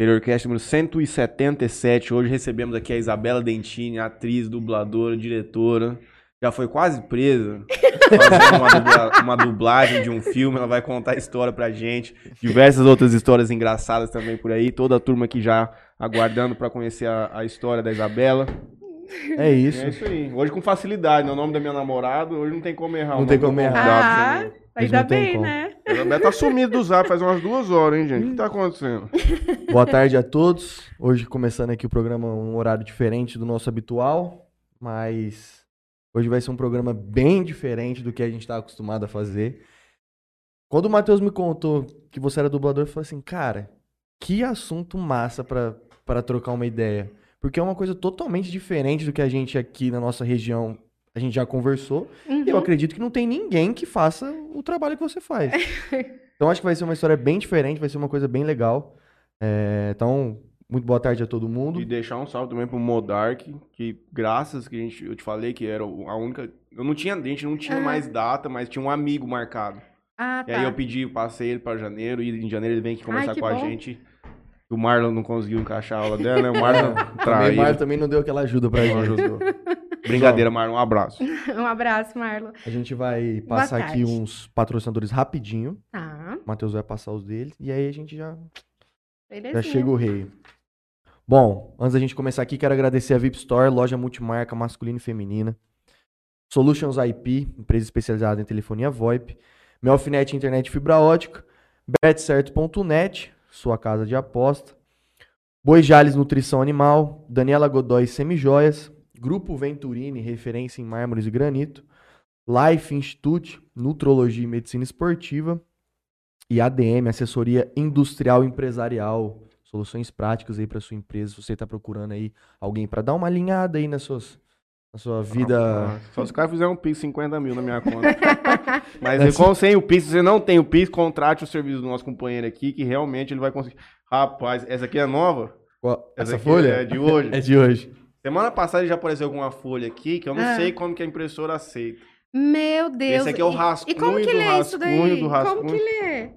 Interiorcast número 177. Hoje recebemos aqui a Isabela Dentini, atriz, dubladora, diretora. Já foi quase presa fazendo uma, dubla- uma dublagem de um filme. Ela vai contar a história pra gente. Diversas outras histórias engraçadas também por aí. Toda a turma aqui já aguardando pra conhecer a, a história da Isabela. É isso. É isso aí. Hoje com facilidade, né? O nome da minha namorada, hoje não tem como errar. Não tem como errar. Ah, ainda bem, como. né? A Isabela tá sumido do zap faz umas duas horas, hein, gente? O que tá acontecendo? Boa tarde a todos. Hoje começando aqui o programa um horário diferente do nosso habitual, mas hoje vai ser um programa bem diferente do que a gente está acostumado a fazer. Quando o Matheus me contou que você era dublador, eu falei assim, cara, que assunto massa pra para trocar uma ideia, porque é uma coisa totalmente diferente do que a gente aqui na nossa região a gente já conversou. Uhum. Eu acredito que não tem ninguém que faça o trabalho que você faz. então acho que vai ser uma história bem diferente, vai ser uma coisa bem legal. É, então, muito boa tarde a todo mundo. E deixar um salve também pro Modark, que graças que a gente, eu te falei que era a única. Eu não tinha, a gente não tinha Aham. mais data, mas tinha um amigo marcado. Ah, E tá. aí eu pedi, passei ele pra janeiro, e em janeiro ele vem aqui conversar que com a bom. gente. O Marlon não conseguiu encaixar a aula dela, né? O Marlon traiu. Mário também não deu aquela ajuda pra Não gente. ajudou. Brincadeira, Marlon, um abraço. Um abraço, Marlon. A gente vai passar aqui uns patrocinadores rapidinho. Tá, O Matheus vai passar os deles. E aí a gente já, já belezinha. chega o rei. Bom, antes da gente começar aqui, quero agradecer a VIP Store, loja multimarca masculina e feminina. Solutions IP, empresa especializada em telefonia VoIP. Melfinet Internet Fibra Ótica. Betcerto.net, sua casa de aposta. Boi Jales Nutrição Animal. Daniela Godoy Semijoias. Grupo Venturini, referência em mármores e granito. Life Institute, Nutrologia e Medicina Esportiva. E ADM, Assessoria Industrial Empresarial. Soluções práticas aí para sua empresa. Se você está procurando aí alguém para dar uma alinhada aí nas suas, na sua vida. Ah, Só se o cara fizer um Pix 50 mil na minha conta. Mas e com sem o Pix, se você não tem o Pix, contrate o serviço do nosso companheiro aqui, que realmente ele vai conseguir. Rapaz, essa aqui é nova? Qual- Essa, aqui folha? É de hoje. É de hoje. Semana passada já apareceu alguma folha aqui que eu não Ah. sei como que a impressora aceita. Meu Deus. Esse aqui é o E- rascunho E como que do lê isso daí? rascunho do Como que rascunho. lê?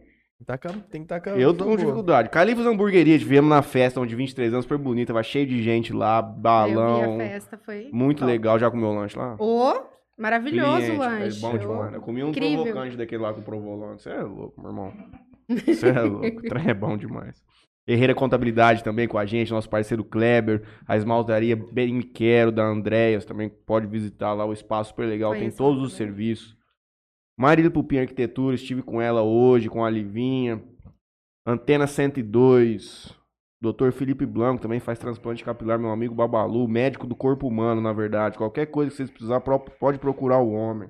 Tá com a- tem que estar com a Eu tô com dificuldade. Califas Hamburgueria, tivemos na festa, onde 23 anos, super bonita, vai cheio de gente lá, Eu vi balão. a festa, foi Muito top. legal. Já comeu lanche lá? Ô, maravilhoso Cliente, o lanche. É bom demais. Eu comi um Incrível. provocante daquele lá com provolone. Você é louco, meu irmão. Você é louco. O é bom demais. Herreira Contabilidade também com a gente, nosso parceiro Kleber, a esmaltaria Bem Me Quero da Andréas, também pode visitar lá o espaço super legal, tem Conheço todos lá os serviços. Marília Pupim Arquitetura, estive com ela hoje, com a Livinha. Antena 102. Dr. Felipe Blanco também faz transplante capilar, meu amigo Babalu, médico do corpo humano, na verdade. Qualquer coisa que vocês precisarem, pode procurar o homem.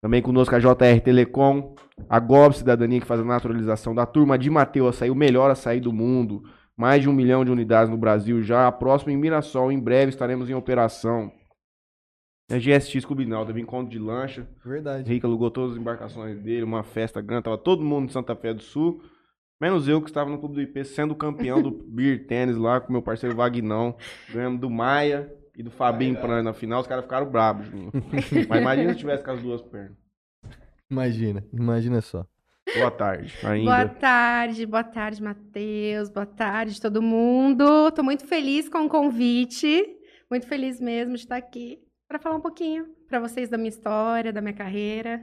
Também conosco a JR Telecom, a GOB Cidadania, que faz a naturalização da turma de Mateus, açaí, o melhor açaí do mundo. Mais de um milhão de unidades no Brasil já. A próxima em Mirassol, em breve estaremos em operação. A GSX Cubinal, teve encontro de lancha. Verdade. Henrique alugou todas as embarcações dele, uma festa grande, tava todo mundo em Santa Fé do Sul, menos eu que estava no clube do IP sendo campeão do beer tênis lá com meu parceiro Vagnão, ganhamos do Maia e do Fabinho Pran na final, os caras ficaram bravos, Juninho. Mas imagina se tivesse com as duas pernas. Imagina, imagina só. Boa tarde, Boa ainda. tarde, boa tarde, Matheus. Boa tarde, todo mundo. Tô muito feliz com o convite. Muito feliz mesmo de estar aqui para falar um pouquinho para vocês da minha história, da minha carreira.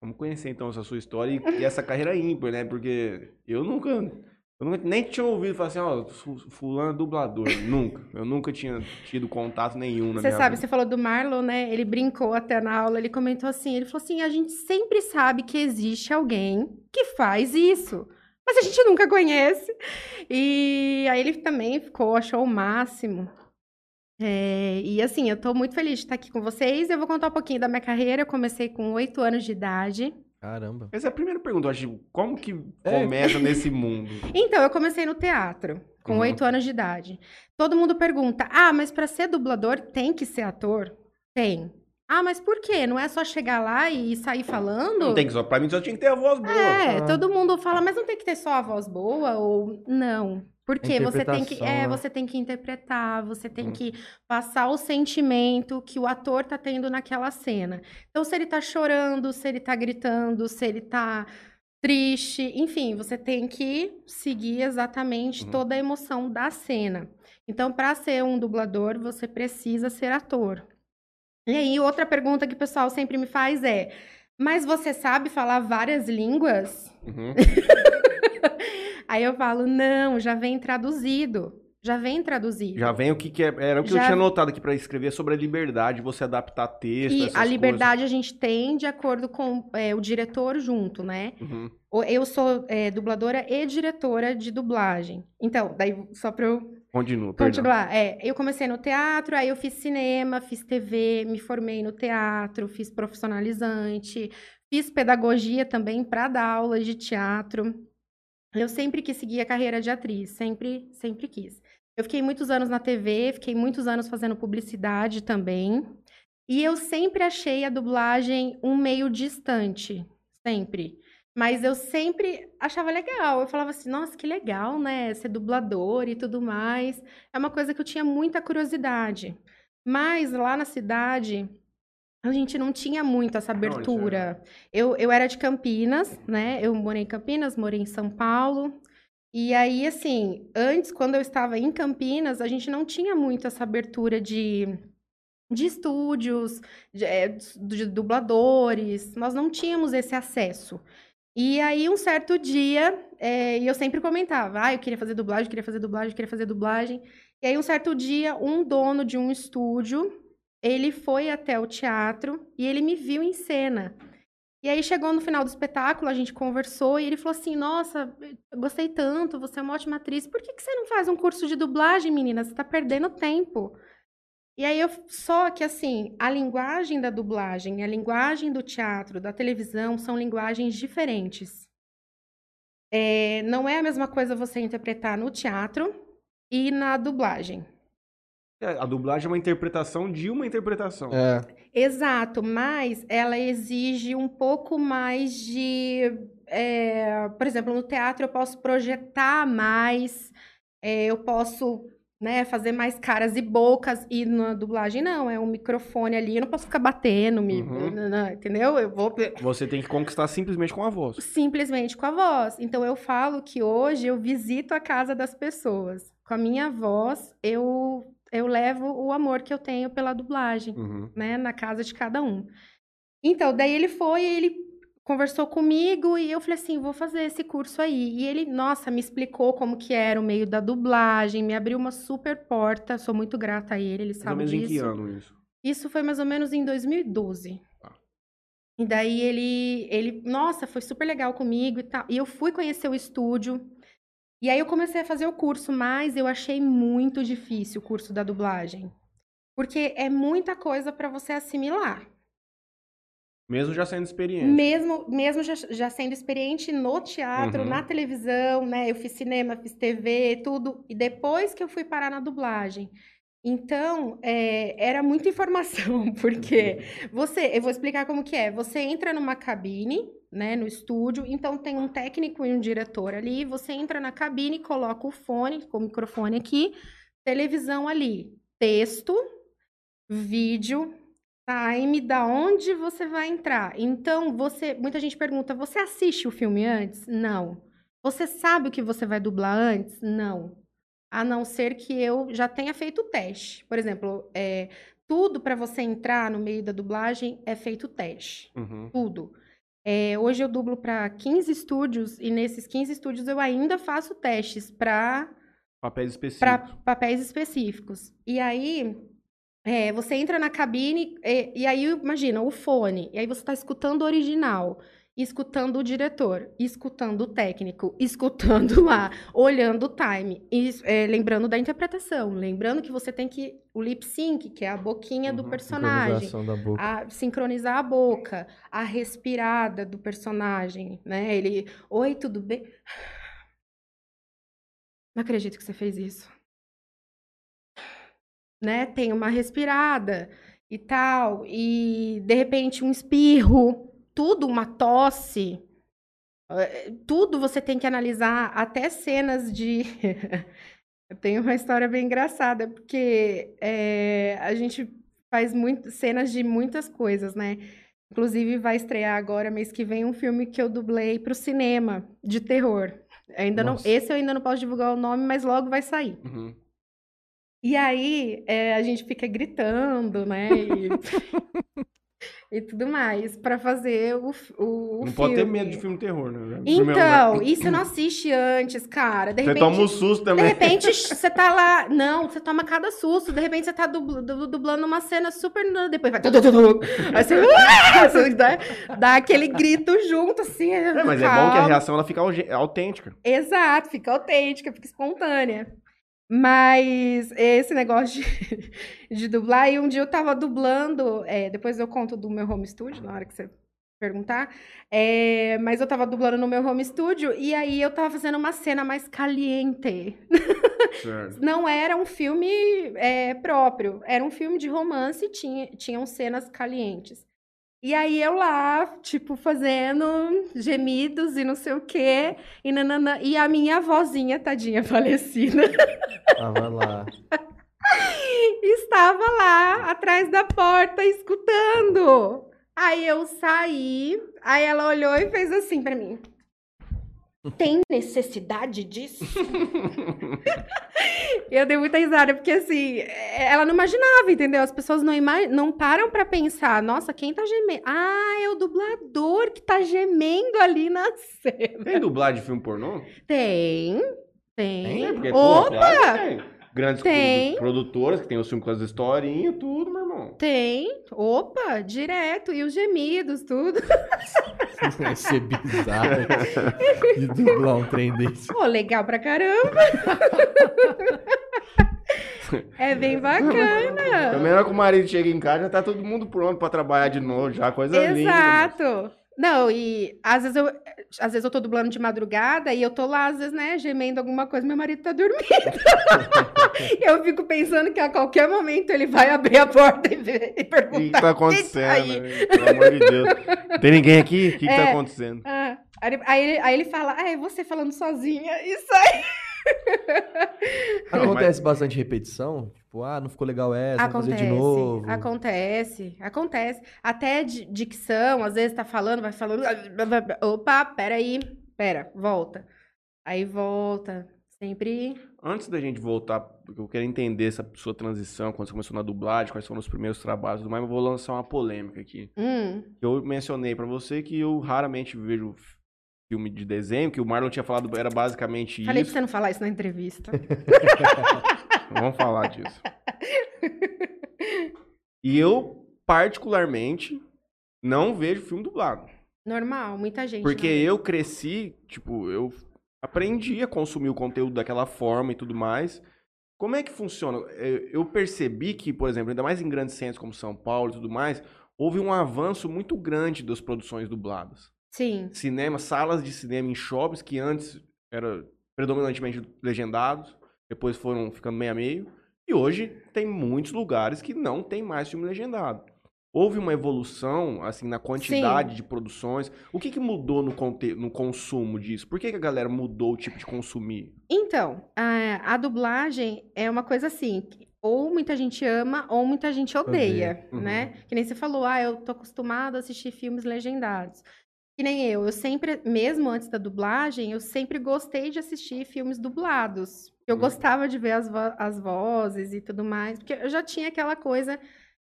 Vamos conhecer então essa sua história e, e essa carreira ímpar, né? Porque eu nunca, eu nunca nem tinha ouvido falar assim, ó, fu- fulano é dublador, nunca. Eu nunca tinha tido contato nenhum na Você sabe, vida. você falou do Marlon, né? Ele brincou até na aula, ele comentou assim, ele falou assim, a gente sempre sabe que existe alguém que faz isso, mas a gente nunca conhece. E aí ele também ficou, achou o máximo. É, e assim, eu tô muito feliz de estar aqui com vocês. Eu vou contar um pouquinho da minha carreira. Eu comecei com oito anos de idade. Caramba. Essa é a primeira pergunta, acho, como que É. começa nesse mundo? Então, eu comecei no teatro, com Uhum. oito anos de idade. Todo mundo pergunta: ah, mas para ser dublador tem que ser ator? Tem. Ah, mas por quê? Não é só chegar lá e sair falando? Não tem que só, pra mim só tinha que ter a voz boa. É, Ah. todo mundo fala, mas não tem que ter só a voz boa ou não. Porque você tem que, é, né? você tem que interpretar, você tem Hum. que passar o sentimento que o ator tá tendo naquela cena. Então, se ele tá chorando, se ele tá gritando, se ele tá triste, enfim, você tem que seguir exatamente Uhum. toda a emoção da cena. Então, para ser um dublador, você precisa ser ator. E aí, outra pergunta que o pessoal sempre me faz é: mas você sabe falar várias línguas? Uhum. Aí eu falo: não, já vem traduzido. Já vem traduzido. Já vem o que, que é. Era o que eu Já- tinha notado aqui pra escrever sobre a liberdade, você adaptar texto. E a liberdade a gente tem de acordo com é, o diretor junto, né? coisas. Uhum. Eu sou é, dubladora e diretora de dublagem. Então, daí só pra eu Continua, continuar. É, eu comecei no teatro, aí eu fiz cinema, fiz TV, me formei no teatro, fiz profissionalizante, fiz pedagogia também para dar aulas de teatro. Eu sempre quis seguir a carreira de atriz, sempre, sempre quis. Eu fiquei muitos anos na TV, fiquei muitos anos fazendo publicidade também. E eu sempre achei a dublagem um meio distante, sempre. Mas eu sempre achava legal. Eu falava assim, nossa, que legal, né? Ser dublador e tudo mais. É uma coisa que eu tinha muita curiosidade. Mas lá na cidade, a gente não tinha muito essa abertura. Eu, eu era de Campinas, né? Eu morei em Campinas, morei em São Paulo. E aí, assim, antes, quando eu estava em Campinas, a gente não tinha muito essa abertura de, de estúdios, de, é, de dubladores. Nós não tínhamos esse acesso. E aí, um certo dia, é, e eu sempre comentava, ah, eu queria fazer dublagem, eu queria fazer dublagem, eu queria fazer dublagem. E aí, um certo dia, um dono de um estúdio, ele foi até o teatro e ele me viu em cena. E aí, chegou no final do espetáculo, a gente conversou e ele falou assim, nossa, gostei tanto, você é uma ótima atriz, por que, que você não faz um curso de dublagem, menina? Você tá perdendo tempo. E aí, eu, só que assim, a linguagem da dublagem, a linguagem do teatro, da televisão, são linguagens diferentes. É, não é a mesma coisa você interpretar no teatro e na dublagem. É, A dublagem é uma interpretação de uma interpretação. É. Exato, mas ela exige um pouco mais de. é, por exemplo, no teatro eu posso projetar mais, é, eu posso né, fazer mais caras e bocas, e na dublagem não, é um microfone ali, eu não posso ficar batendo, me, Uhum. não, não, entendeu? Eu vou Você tem que conquistar simplesmente com a voz. simplesmente com a voz. Então eu falo que hoje eu visito a casa das pessoas. Com a minha voz, eu, eu levo o amor que eu tenho pela dublagem Uhum. né, na casa de cada um. Então, daí ele foi, ele conversou comigo e eu falei assim, vou fazer esse curso aí. E ele, nossa, me explicou como que era o meio da dublagem, me abriu uma super porta, sou muito grata a ele, ele Mais sabe menos em que disso. ano isso? Isso foi mais ou menos em 2012. Tá. E daí ele, ele, nossa, foi super legal comigo e tal. E eu fui conhecer o estúdio. E aí eu comecei a fazer o curso, mas eu achei muito difícil o curso da dublagem. Porque é muita coisa para você assimilar. Mesmo já sendo experiente. Mesmo, mesmo já, já sendo experiente no teatro, Uhum. na televisão, né? Eu fiz cinema, fiz TV, tudo. E depois que eu fui parar na dublagem. Então, é, era muita informação, porque você, eu vou explicar como que é. Você entra numa cabine, né, no estúdio, então tem um técnico e um diretor ali, você entra na cabine, coloca o fone, com o microfone aqui, televisão ali, texto, vídeo, time, da onde você vai entrar. Então, você, muita gente pergunta, você assiste o filme antes? Não. Você sabe o que você vai dublar antes? Não. A não ser que eu já tenha feito o teste. Por exemplo, é, tudo para você entrar no meio da dublagem é feito teste. Uhum. Tudo. É, hoje eu dublo para 15 estúdios e nesses 15 estúdios eu ainda faço testes para Papéis específicos. papéis específicos. E aí, é, você entra na cabine e, e aí, imagina, o fone. E aí você está escutando o original, escutando o diretor, escutando o técnico, escutando lá, olhando o time, e, é, lembrando da interpretação, lembrando que você tem que o lip sync, que é a boquinha do Uhum, personagem da boca. a sincronizar a boca, a respirada do personagem, né? Ele, oi, tudo bem? Não acredito que você fez isso. Né? Tem uma respirada e tal, e de repente um espirro, tudo uma tosse. eh, Tudo você tem que analisar, até cenas de. Eu tenho uma história bem engraçada, porque eh, a gente faz muito, cenas de muitas coisas, né? Inclusive, vai estrear agora, mês que vem, um filme que eu dublei pro cinema, de terror. Ainda não, esse eu ainda não posso divulgar o nome, mas logo vai sair. Uhum. E aí, é, a gente fica gritando, né? E, e tudo mais, pra fazer o, o, o Não pode ter filme. medo de filme de terror, né? Primeiro Então, e você não assiste antes, cara? De Você repente, toma um susto de também. repente você tá lá. Não, você toma cada susto. De repente você tá dubl- du- dublando uma cena super. Depois vai. Aí você! Você dá, dá aquele grito junto, assim. É, mas é bom que a reação ela fica autêntica. Exato, fica autêntica, fica espontânea. Mas esse negócio de, de dublar, e um dia eu tava dublando, é, depois eu conto do meu home studio, na hora que você perguntar, é, mas eu tava dublando no meu home studio, e aí eu tava fazendo uma cena mais caliente. Não era um filme é, próprio, era um filme de romance e tinha, tinham cenas calientes. E aí eu lá, tipo, fazendo gemidos e não sei o quê, e, nananã, e a minha vozinha, tadinha, falecida, Tava lá. estava lá atrás da porta escutando. Aí eu saí, aí ela olhou e fez assim pra mim. Tem necessidade disso? Eu dei muita risada, porque assim, ela não imaginava, entendeu? As pessoas não, ima não param pra pensar, nossa, quem tá gemendo? Ah, é o dublador que tá gemendo ali na cena. Tem dublagem de filme pornô? Tem, tem. É, porque, pô, Opa! claro que tem. Grandes Tem. produ- produtoras que tem os filmes com as historinhas, tudo, meu irmão. Tem. Opa, direto. E os gemidos, tudo. Vai ser bizarro. De dublar um trem desse. Pô, legal pra caramba. é bem bacana. Também hora que o marido chega em casa, já tá todo mundo pronto pra trabalhar de novo, já, coisa linda. Exato. Não, e às vezes, eu, às vezes eu tô dublando de madrugada e eu tô lá, às vezes, né, gemendo alguma coisa, meu marido tá dormindo. eu fico pensando que a qualquer momento ele vai abrir a porta e, ver- e O que perguntar. que tá "Quem tá acontecendo? aí?" né? Pelo amor de Deus. Tem ninguém aqui? O que, que tá É. acontecendo? Ah, aí, ele- aí ele, aí ele fala, ah, é você falando sozinha. Isso aí. Acontece bastante repetição? Tipo, ah, não ficou legal essa, vamos fazer de novo. Acontece, acontece. Até di- dicção, às vezes tá falando, vai falando. Opa, peraí, pera, volta. Aí volta. Sempre. Antes da gente voltar, porque eu quero entender essa sua transição, quando você começou na dublagem, quais foram os primeiros trabalhos e tudo mais, mas eu vou lançar uma polêmica aqui. Hum, Eu mencionei pra você que eu raramente vejo filme de desenho, que o Marlon tinha falado era basicamente falei pra isso. você não falar isso na entrevista. Vamos falar disso. E eu, particularmente, não vejo filme dublado. Normal, muita gente. Porque não. eu cresci, tipo, eu aprendi a consumir o conteúdo daquela forma e tudo mais. Como é que funciona? É, Eu percebi que, por exemplo, ainda mais em grandes centros como São Paulo e tudo mais, houve um avanço muito grande das produções dubladas. Sim, Cinema, salas de cinema em shoppings que antes eram predominantemente legendados, depois foram ficando meio a meio, e hoje tem muitos lugares que não tem mais filme legendado. Houve uma evolução, assim, na quantidade de produções. O que, que mudou no, conte no consumo disso? Por que, que a galera mudou o tipo de consumir? Então, a, a dublagem é uma coisa assim, ou muita gente ama ou muita gente odeia, Odeia, né? Que nem você falou, ah, eu tô acostumado a assistir filmes legendados. Que nem eu, eu sempre, mesmo antes da dublagem, eu sempre gostei de assistir filmes dublados. Eu Hum. gostava de ver as, vo- as vozes e tudo mais, porque eu já tinha aquela coisa,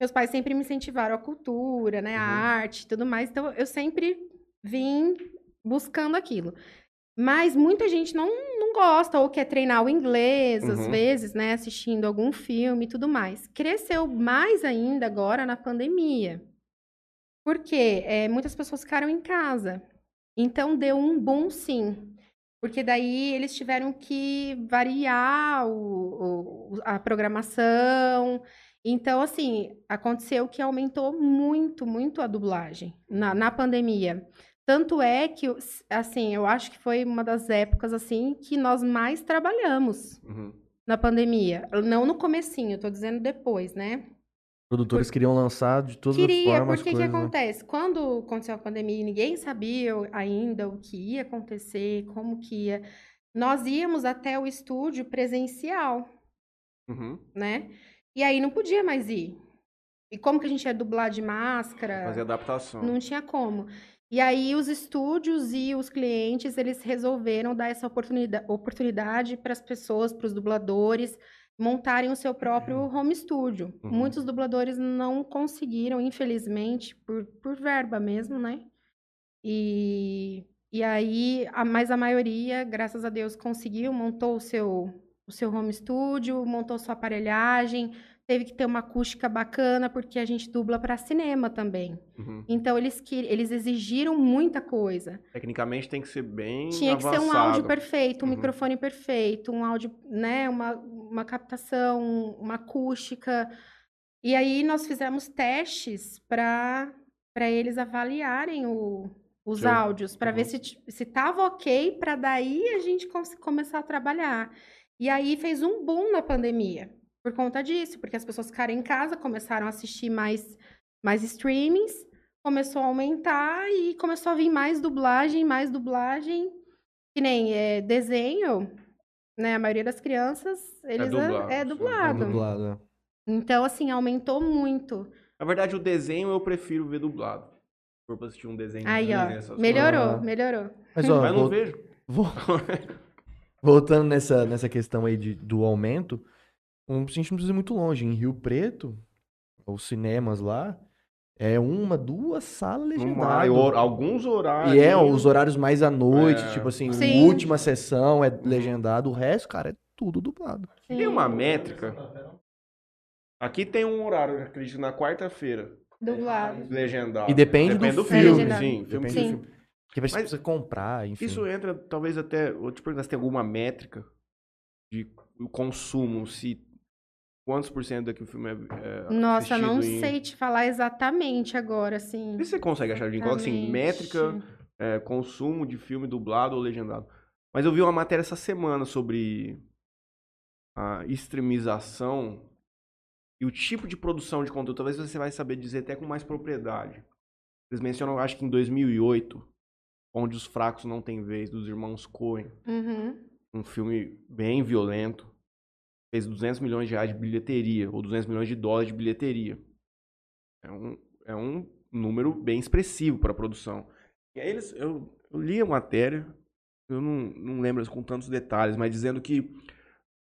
meus pais sempre me incentivaram a cultura, né, a Uhum. arte e tudo mais, então eu sempre vim buscando aquilo. Mas muita gente não, não gosta ou quer treinar o inglês, às Uhum. vezes, né, assistindo algum filme e tudo mais. Cresceu mais ainda agora na pandemia. Porque é, muitas pessoas ficaram em casa. Então deu um boom sim. Porque daí eles tiveram que variar o- o- a programação. Então, assim, aconteceu que aumentou muito, muito a dublagem na, na pandemia. Tanto é que, assim, eu acho que foi uma das épocas, assim, que nós mais trabalhamos Uhum. na pandemia. Não no comecinho, tô dizendo depois, né? Produtores queriam lançar de todas Queria, as formas porque que coisas, né? acontece? Quando aconteceu a pandemia ninguém sabia ainda o que ia acontecer, como que ia, nós íamos até o estúdio presencial, Uhum. né? E aí não podia mais ir. E como que a gente ia dublar de máscara? Fazer adaptação. Não tinha como. E aí os estúdios e os clientes, eles resolveram dar essa oportunidade, oportunidade para as pessoas, para os dubladores, montarem o seu próprio home studio. Uhum. Muitos dubladores não conseguiram, infelizmente, por, por verba mesmo, né? E, e aí, a, mas a maioria, graças a Deus, conseguiu, montou o seu, o seu home studio, montou sua aparelhagem, teve que ter uma acústica bacana, porque a gente dubla para cinema também. Uhum. Então, eles, que, eles exigiram muita coisa. Tecnicamente tem que ser bem Tinha que ser um avançado. áudio perfeito, um Uhum. microfone perfeito, um áudio, né, uma, uma captação, uma acústica. E aí nós fizemos testes para para eles avaliarem o- os Seu- áudios, para ver Uhum. se t- se tava ok, para daí a gente começar a trabalhar. E aí fez um boom na pandemia por conta disso, porque as pessoas ficaram em casa, começaram a assistir mais mais streamings, começou a aumentar e começou a vir mais dublagem, mais dublagem. Que nem é, desenho, né? A maioria das crianças, eles é, dublado, é sim. dublado. Uhum. Dublado, né? Então, assim, aumentou muito. Na verdade, o desenho eu prefiro ver dublado. Se for pra assistir um desenho. Aí, ó, essas melhorou, Ah. melhorou. Mas, coisas. ó, Mas eu não vol- vejo. vol- voltando nessa, nessa questão aí de, do aumento, um, a gente não precisa ir muito longe. Em Rio Preto, os cinemas lá, é uma, duas salas hor- alguns horários. E é os horários mais à noite, É. tipo assim, Sim. última sessão é legendado, o resto, cara, é tudo dublado. Tem Sim, uma métrica. Aqui tem um horário, eu acredito, na quarta-feira. dublado. Legendado. E depende, Depende do, do filme. legendado. sim. Filme Depende que- do filme. Vai Mas precisa comprar, enfim. Isso entra, talvez até. Vou te perguntar se tem alguma métrica de consumo, se. Quantos por cento daqui o filme é. é Nossa, não em- sei te falar exatamente agora, assim. Se você consegue achar, gente. Coloca assim, métrica, é, consumo de filme dublado ou legendado. Mas eu vi uma matéria essa semana sobre a extremização e o tipo de produção de conteúdo. Talvez você vai saber dizer até com mais propriedade. Eles mencionam, acho que em 2008, Onde os Fracos Não Têm Vez, dos irmãos Coen. Uhum. Um filme bem violento. Fez 200 milhões de reais de bilheteria, ou 200 milhões de dólares de bilheteria. É um, é um número bem expressivo para a produção. E aí eles, eu, eu li a matéria, eu não, não lembro com tantos detalhes, mas dizendo que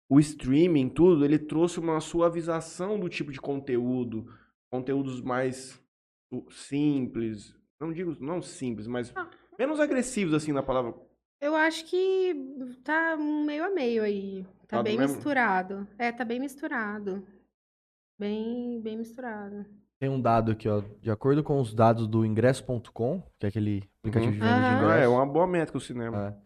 o streaming, tudo, ele trouxe uma suavização do tipo de conteúdo, conteúdos mais simples, não digo não simples, mas Ah. menos agressivos assim na palavra. Eu acho que tá um meio a meio aí. Tá Tá do bem mesmo? misturado. É, tá bem misturado. Bem, bem misturado. Tem um dado aqui, ó. De acordo com os dados do ingresso.com, que é aquele aplicativo Uhum. de venda de Aham. Ah, é ingressos, uma boa métrica o cinema. é,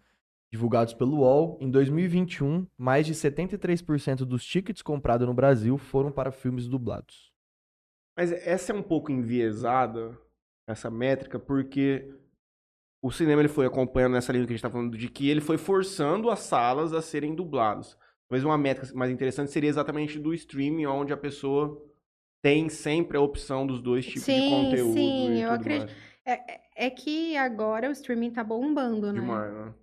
divulgados pelo UOL, em 2021, mais de 73% dos tickets comprados no Brasil foram para filmes dublados. Mas essa é um pouco enviesada, essa métrica, porque o cinema ele foi acompanhando nessa linha que a gente está falando, de que ele foi forçando as salas a serem dubladas. Talvez uma métrica mais interessante seria exatamente do streaming, onde a pessoa tem sempre a opção dos dois tipos de Sim, conteúdo. sim, e eu acredito. É, é- é que agora o streaming tá bombando, né? Demais, né?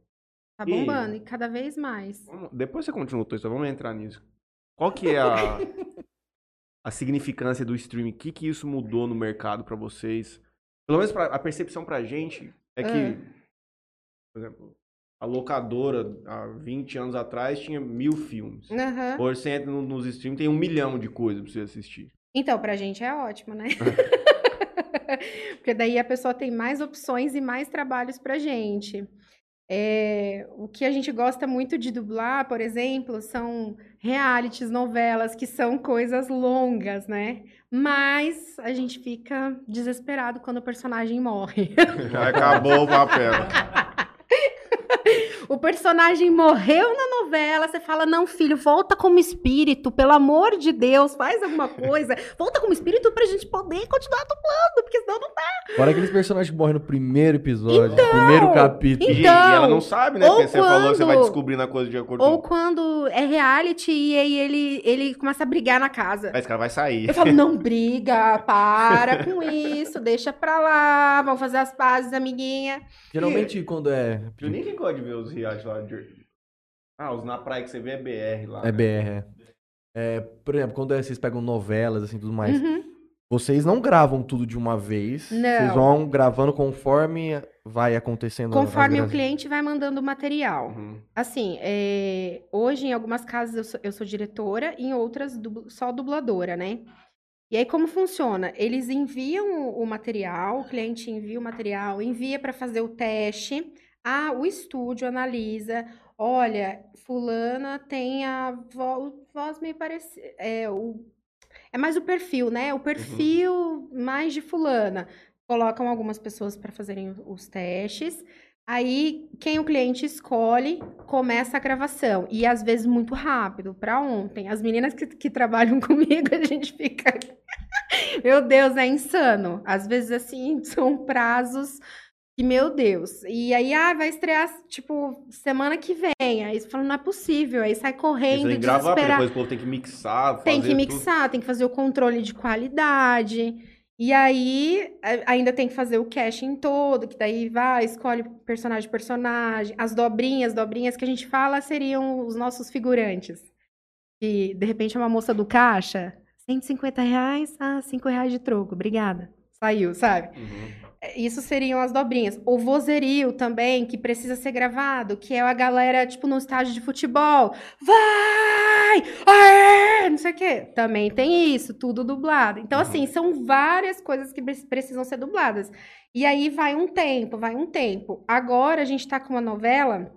Tá E- bombando, e cada vez mais. Depois você continua, Toy, só vamos entrar nisso. Qual que é a, a significância do streaming? O que, que isso mudou no mercado pra vocês? Pelo menos pra, a percepção pra gente é que, por exemplo, a locadora há 20 anos atrás tinha mil filmes. Aham. Hoje você entra no- nos streaming tem um milhão de coisas pra você assistir. Então, pra gente é ótimo, né? Porque daí a pessoa tem mais opções e mais trabalhos pra gente. É, o que a gente gosta muito de dublar, por exemplo, são realities, novelas, que são coisas longas, né? Mas a gente fica desesperado quando o personagem morre. Acabou o papel. O personagem morreu na novela, você fala: não, filho, volta como espírito, pelo amor de Deus, faz alguma coisa. Volta como espírito pra gente poder continuar dublando, porque senão não dá. Fora aqueles personagens que morrem no primeiro episódio, no primeiro capítulo. E, Então, e ela não sabe, né? Porque você falou que você vai descobrindo a coisa de acordo Ou com... quando é reality e aí ele, ele começa a brigar na casa. Esse cara vai sair. Eu falo, não briga, para com isso, deixa pra lá, vamos fazer as pazes, amiguinha. Geralmente, quando é. Eu nem gosta de ver os lá de... Ah, os na praia que você vê é BR lá. É né? BR. é. É, por exemplo, quando vocês pegam novelas, assim, tudo mais. Uhum. Vocês não gravam tudo de uma vez. Não. Vocês vão gravando conforme vai acontecendo. Conforme o cliente vai mandando o material. Uhum. Assim, é, hoje em algumas casas eu sou, eu sou diretora, em outras só dubladora, né? E aí como funciona? Eles enviam o, o material, o cliente envia o material, envia para fazer o teste. Ah, o estúdio analisa. Olha, fulana tem a vo- voz meio parecida. É, o, é mais o perfil, né? O perfil mais de fulana. Colocam algumas pessoas para fazerem os testes. Aí, quem o cliente escolhe, começa a gravação. E às vezes muito rápido, para ontem. As meninas que, que trabalham comigo, a gente fica. Meu Deus, é insano. Às vezes, assim, são prazos que, meu Deus. E aí, ah, vai estrear, tipo, semana que vem. Aí você fala, não é possível. Aí sai correndo, aí gravar, depois o povo tem que mixar, Tem que tudo. mixar, tem que fazer o controle de qualidade. E aí, ainda tem que fazer o casting todo, que daí vai, escolhe personagem por personagem. As dobrinhas, dobrinhas que a gente fala seriam os nossos figurantes. E, de repente, é uma moça do caixa, 150 reais, ah, 5 reais de troco, obrigada. Saiu, sabe? Uhum. Isso seriam as dobrinhas. O vozerio também, que precisa ser gravado, que é a galera, tipo, no estádio de futebol. Vai! Aê! Não sei o quê. Também tem isso, tudo dublado. Então, Uhum. assim, são várias coisas que pre- precisam ser dubladas. E aí vai um tempo, vai um tempo. Agora a gente tá com uma novela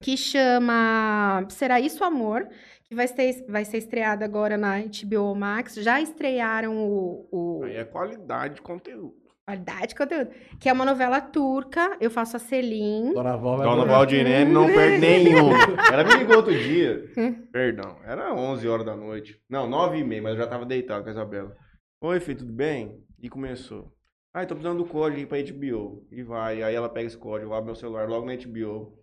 que chama Será Isso Amor? Que vai ser, vai ser estreada agora na HBO Max. Já estrearam o- o, Aí é qualidade de conteúdo. Qualidade de conteúdo. Que é uma novela turca. Eu faço a Celine. Dona Val vai Dona. Valdirene não perde nenhum. Ela me ligou outro dia. Hum. Perdão, era 11 horas da noite. Não, 9 e meia, mas eu já tava deitado com a Isabela. Oi, filho, tudo bem? E começou. Ah, tô precisando do código aí pra HBO. E vai, aí ela pega esse código, abre meu celular logo na HBO.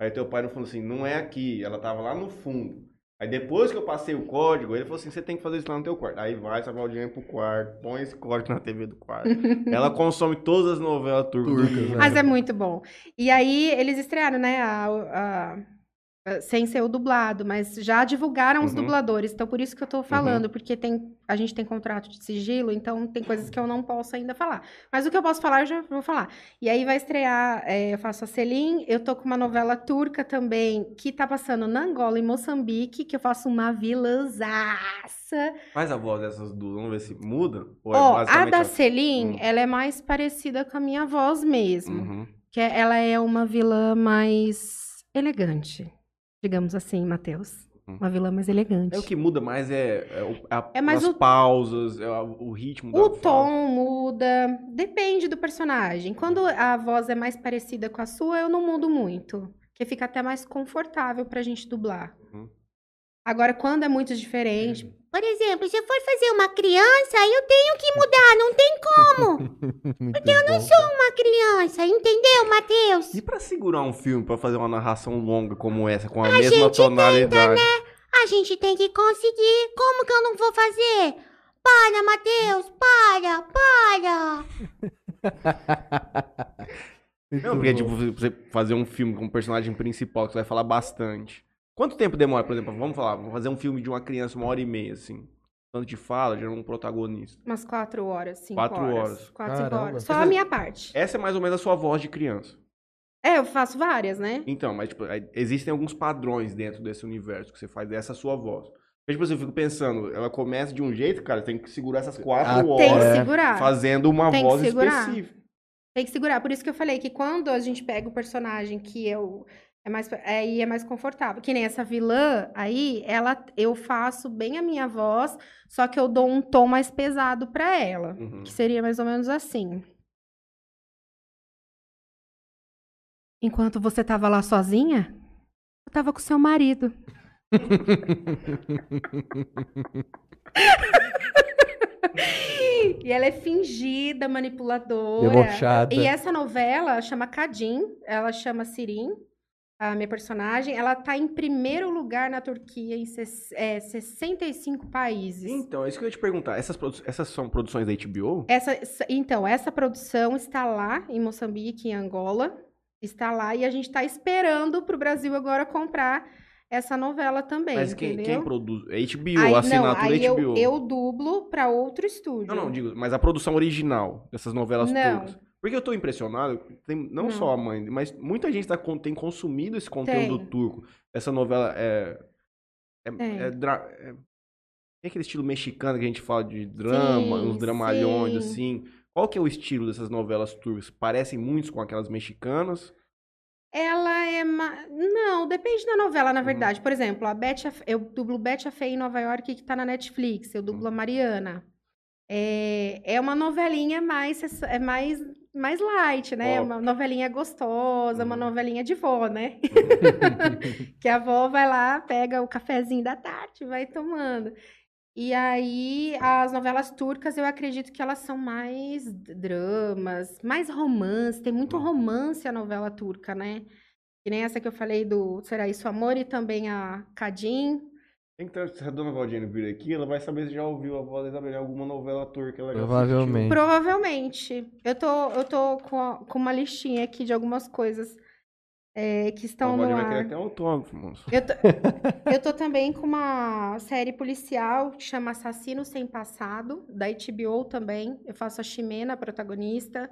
Aí teu pai não falou assim, não é aqui, ela tava lá no fundo. Aí depois que eu passei o código, ele falou assim, você tem que fazer isso lá no teu quarto. Aí vai, essa Valdinha pro quarto, põe esse código na TV do quarto. ela consome todas as novelas turcas. Turcas, né? Mas é muito bom. E aí, eles estrearam, né? a- a- sem ser o dublado, mas já divulgaram os Uhum. dubladores. Então, por isso que eu tô falando, porque tem, a gente tem contrato de sigilo, então tem coisas que eu não posso ainda falar. Mas o que eu posso falar, eu já vou falar. E aí vai estrear, é, eu faço a Celine, eu tô com uma novela turca também, que tá passando na Angola e Moçambique, que eu faço uma vilãzaça. Faz a voz dessas duas, vamos ver se muda. Ou é Ó, a da Celine, Hum. ela é mais parecida com a minha voz mesmo. Uhum. Que é- ela é uma vilã mais elegante, digamos assim, Matheus. Hum. Uma vilã mais elegante. É o que muda mais é, é, o- a- É mais as o- pausas, é o, o ritmo O da fala. tom muda, depende do personagem. Quando a voz é mais parecida com a sua, eu não mudo muito. Porque fica até mais confortável pra gente dublar. Uhum. Agora, quando é muito diferente, Por exemplo, se eu for fazer uma criança, eu tenho que mudar, não tem como Porque eu não sou uma criança, entendeu, Matheus? E pra segurar um filme, pra fazer uma narração longa como essa, com a, A mesma gente tenta, tonalidade? A gente tem que conseguir. Como que eu não vou fazer? Para, Matheus, para, para. Não, porque tipo, você fazer um filme com um personagem principal que você vai falar bastante. Quanto tempo demora, por exemplo, vamos falar, vamos fazer um filme de uma criança uma hora e meia, assim. Tanto de fala, gerando um protagonista. umas quatro horas, cinco Quatro horas. horas. Quatro, cinco Caramba. horas. Só Essa- a minha parte. Essa é mais ou menos a sua voz de criança. É, eu faço várias, né? Então, mas tipo, existem alguns padrões dentro desse universo que você faz dessa sua voz. Porque, tipo assim, eu fico pensando, ela começa de um jeito, cara, tem que segurar essas quatro Ah, Tem que horas segurar. fazendo uma Tem voz segurar. específica. Tem que segurar. Por isso que eu falei que quando a gente pega o personagem que eu é mais aí é mais confortável. Que nem essa vilã aí, ela eu faço bem a minha voz, só que eu dou um tom mais pesado pra ela, Uhum. que seria mais ou menos assim. Enquanto você tava lá sozinha, eu tava com seu marido. E ela é fingida, manipuladora. Debochada. E essa novela chama Kadim, ela chama Sirin, a minha personagem. Ela tá em primeiro lugar na Turquia, em é, 65 países. Então, é isso que eu ia te perguntar. Essas, essas são produções da HBO? Essa, então, essa produção está lá em Moçambique, em Angola. Está lá e a gente está esperando para o Brasil agora comprar essa novela também, Mas quem, entendeu? quem produz? É HBO, Aí, a não, assinatura aí HBO. eu, eu dublo pra outro estúdio. Não, não, digo, mas a produção original dessas novelas Não. turcas. Porque eu tô impressionado, tem, não, Não. só a mãe, mas muita gente tá, tem consumido esse conteúdo Tem. turco. Essa novela é. É, é, dra- é- tem aquele estilo mexicano que a gente fala de drama, Sim, uns dramalhões, sim. assim. Qual que é o estilo dessas novelas turcas? Parecem muitos com aquelas mexicanas? Ela é. ma- Não, depende da novela, Uhum. na verdade. Por exemplo, a Betty, Fe- eu dublo Betty a Feia em Nova York, que tá na Netflix. Eu dublo a Uhum. Mariana. É, é uma novelinha mais, é mais, mais light, né? Uma novelinha gostosa, uma Uhum. novelinha de vó, né? que a avó vai lá, pega o cafezinho da tarde e vai tomando. E aí, as novelas turcas, eu acredito que elas são mais dramas, mais romance. Tem muito Uhum. romance a novela turca, né? Que nem essa que eu falei do Será Isso Amor e também a Cadim. Tem que ter, se a dona Valdine vir aqui, ela vai saber se já ouviu a voz da Isabel em alguma novela turca. Ela Provavelmente. Provavelmente. Eu tô, eu tô com, a- com uma listinha aqui de algumas coisas é, que estão no Valdine vai ar. querer até autógrafo, moço. Eu tô, eu tô também com uma série policial que chama Assassino Sem Passado, da HBO também. Eu faço a Ximena, a protagonista.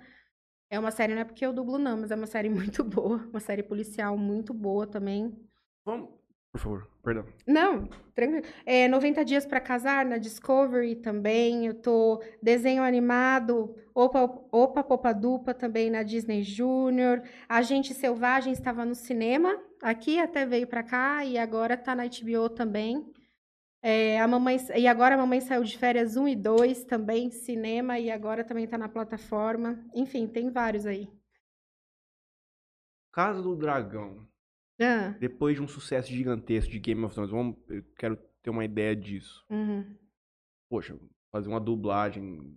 É uma série, não é porque eu dublo, não, mas é uma série muito boa. Uma série policial muito boa também. Vamos, por favor, perdão. Não, tranquilo. É 90 Dias pra Casar, na Discovery também. Eu tô desenho animado, Opa, Opa Popa Dupa também na Disney Junior. Agente Selvagem estava no cinema, aqui até veio pra cá e agora tá na HBO também. É, a mamãe, e agora a Mamãe Saiu de Férias 1 e 2 também, cinema, e agora também tá na plataforma. Enfim, tem vários aí. Casa do Dragão. Ah, Depois de um sucesso gigantesco de Game of Thrones, vamos, eu quero ter uma ideia disso. uhum. Poxa, fazer uma dublagem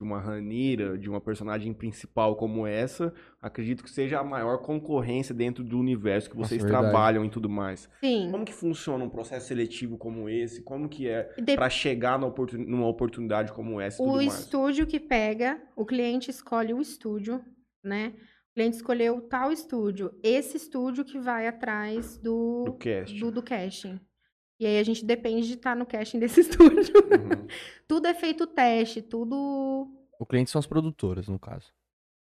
de uma Ranira, de uma personagem principal como essa, acredito que seja a maior concorrência dentro do universo que Nossa, vocês verdade. trabalham e tudo mais. Sim. Como que funciona um processo seletivo como esse? Como que é de- pra chegar na oportun- numa oportunidade como essa e O tudo mais? estúdio que pega, o cliente escolhe o estúdio, né? O cliente escolheu tal estúdio. Esse estúdio que vai atrás Do do, cast. do, do casting. E aí a gente depende de estar no casting desse estúdio. Uhum. tudo é feito teste, tudo. O cliente são as produtoras, no caso.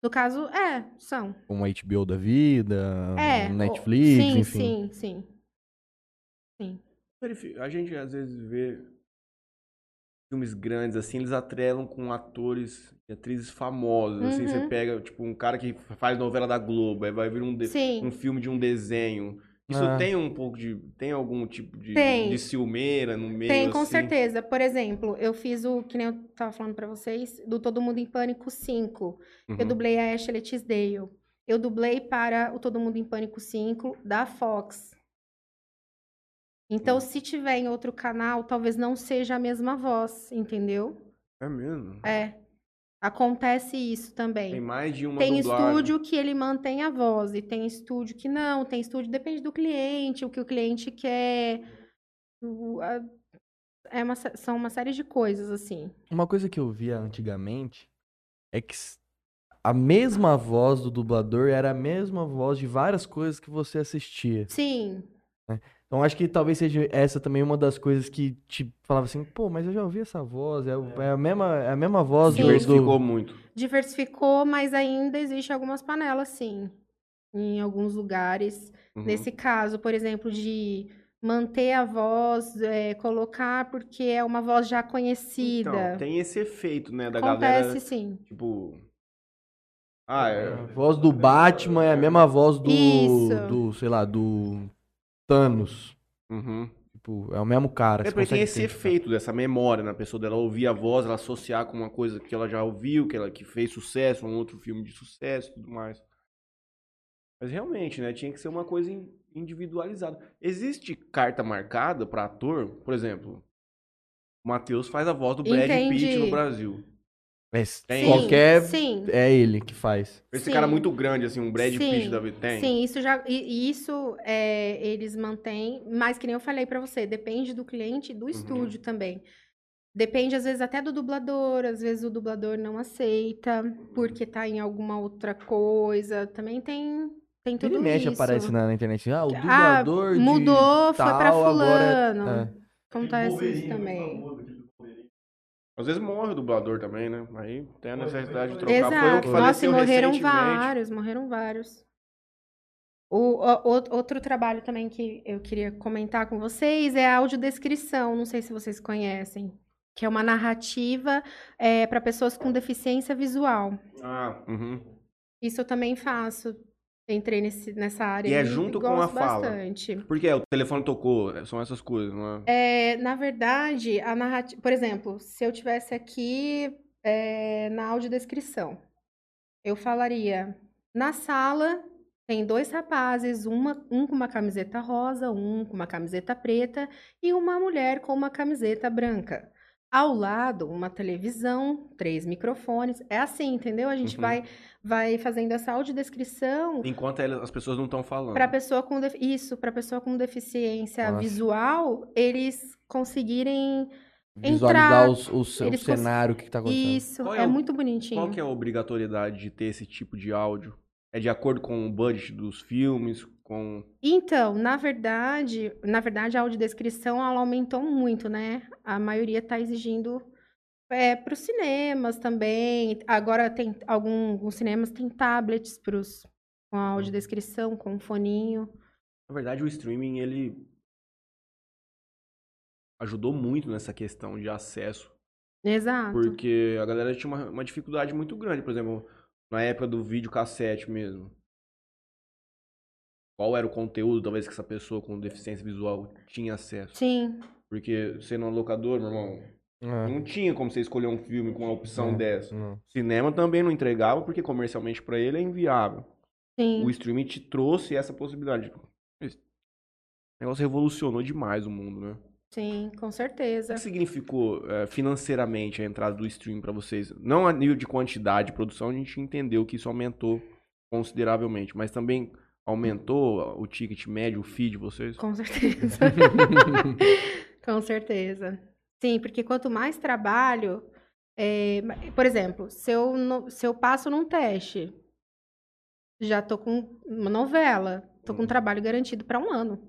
No caso, é, são. Como a HBO da vida, É. o- Netflix, sim, enfim. sim, sim. Sim. A gente às vezes vê filmes grandes assim, eles atrelam com atores e atrizes famosos. Assim, você Uhum. pega, tipo, um cara que faz novela da Globo, aí vai vir um, um filme de um desenho. Isso Ah. tem um pouco de. Tem algum tipo de, Tem. de ciumeira no meio? Tem, com assim? certeza. Por exemplo, eu fiz o, que nem eu tava falando pra vocês, do Todo Mundo em Pânico 5. Eu Uhum. dublei a Ashley Tisdale. Eu dublei para o Todo Mundo em Pânico 5 da Fox. Então, Hum. se tiver em outro canal, talvez não seja a mesma voz, entendeu? É mesmo? É. Acontece isso Tem também. mais de uma Tem dublagem. estúdio que ele mantém a voz e tem estúdio que não. Tem estúdio, depende do cliente, o que o cliente quer. O- a- É uma, são uma série de coisas, assim. Uma coisa que eu via antigamente é que a mesma voz do dublador era a mesma voz de várias coisas que você assistia. Sim, Então acho que talvez seja essa também uma das coisas que te falava assim, pô, mas eu já ouvi essa voz, é, o- é a mesma é a mesma voz do, Diversificou muito. diversificou, mas ainda existe algumas panelas, sim. Em alguns lugares. Uhum. Nesse caso, por exemplo, de manter a voz, é, colocar porque é uma voz já conhecida. Então, tem esse efeito, né, da Acontece, galera, sim. tipo... Ah, é... A voz do Batman é a mesma voz do, Isso. do sei lá, do Thanos. Uhum. Tipo, é o mesmo cara. É porque tem esse identificar. efeito dessa memória na pessoa dela ouvir a voz, ela associar com uma coisa que ela já ouviu, que ela que fez sucesso, um outro filme de sucesso e tudo mais. Mas realmente, né, tinha que ser uma coisa in- individualizada. Existe carta marcada para ator, por exemplo, o Matheus faz a voz do Brad Pitt no Brasil. É, Tem. qualquer Sim. é ele que faz. Esse Sim. cara muito grande assim, um Brad Sim, Pitt da vida tem. Sim, isso já. e- Isso é, eles mantêm, mas que nem eu falei pra você, depende do cliente e do estúdio também. Depende, às vezes, até do dublador, às vezes o dublador não aceita, porque tá em alguma outra coisa. Também tem, Tem tudo Ele mexe, isso. aparece na, na internet. Ah, o Ah, dublador de mudou, foi pra tal, agora- fulano. é. Acontece isso também. Às vezes morre o dublador também, né? Aí tem a necessidade de trocar. Foi o Exato. que Nossa, e morreram vários, morreram vários. O, o- o- outro trabalho também que eu queria comentar com vocês é a audiodescrição. Não sei se vocês conhecem. Que é uma narrativa para pessoas com deficiência visual. Ah, uhum. Isso eu também faço. Entrei nesse, nessa área. E é junto com a fala. bastante. Porque o telefone tocou, são essas coisas, não é? É, na verdade, a narrativa. Por exemplo, se eu tivesse aqui é, na audiodescrição, eu falaria: na sala tem dois rapazes, uma, um com uma camiseta rosa, um com uma camiseta preta e uma mulher com uma camiseta branca. Ao lado, uma televisão, três microfones. É assim, entendeu? A gente Uhum. vai, vai fazendo essa audiodescrição Enquanto as pessoas não estão falando. para pessoa com def- isso, para pessoa com deficiência Nossa. visual, eles conseguirem Visualizar entrar, os, os, o eles cons- cenário, o que, que tá acontecendo. isso, é, é muito bonitinho. Qual que é a obrigatoriedade de ter esse tipo de áudio? É de acordo com o budget dos filmes, com... Então, na verdade, na verdade a audiodescrição ela aumentou muito, né? A maioria está exigindo é, para os cinemas também. Agora tem algum- alguns cinemas tem tablets pros, com a audiodescrição, com um foninho. Na verdade, o streaming, ele ajudou muito nessa questão de acesso. Exato. Porque a galera tinha uma, uma dificuldade muito grande. Por exemplo, na época do videocassete mesmo. Qual era o conteúdo, talvez, que essa pessoa com deficiência visual tinha acesso? Sim, Porque você no locador, meu irmão, É, não tinha como você escolher um filme com uma opção Não. dessa. não. Cinema também não entregava, porque comercialmente pra ele é inviável. sim. O streaming te trouxe essa possibilidade. Esse negócio revolucionou demais o mundo, né? Sim, com O certeza. que significou eh, financeiramente a entrada do streaming pra vocês? Não a nível de quantidade de produção, a gente entendeu que isso aumentou consideravelmente, mas também aumentou o ticket médio, o fee de vocês? Com certeza. Com certeza. Sim, porque quanto mais trabalho. é, por exemplo, se eu, se eu passo num teste, já tô com uma novela, tô com um Uhum. trabalho garantido para um ano.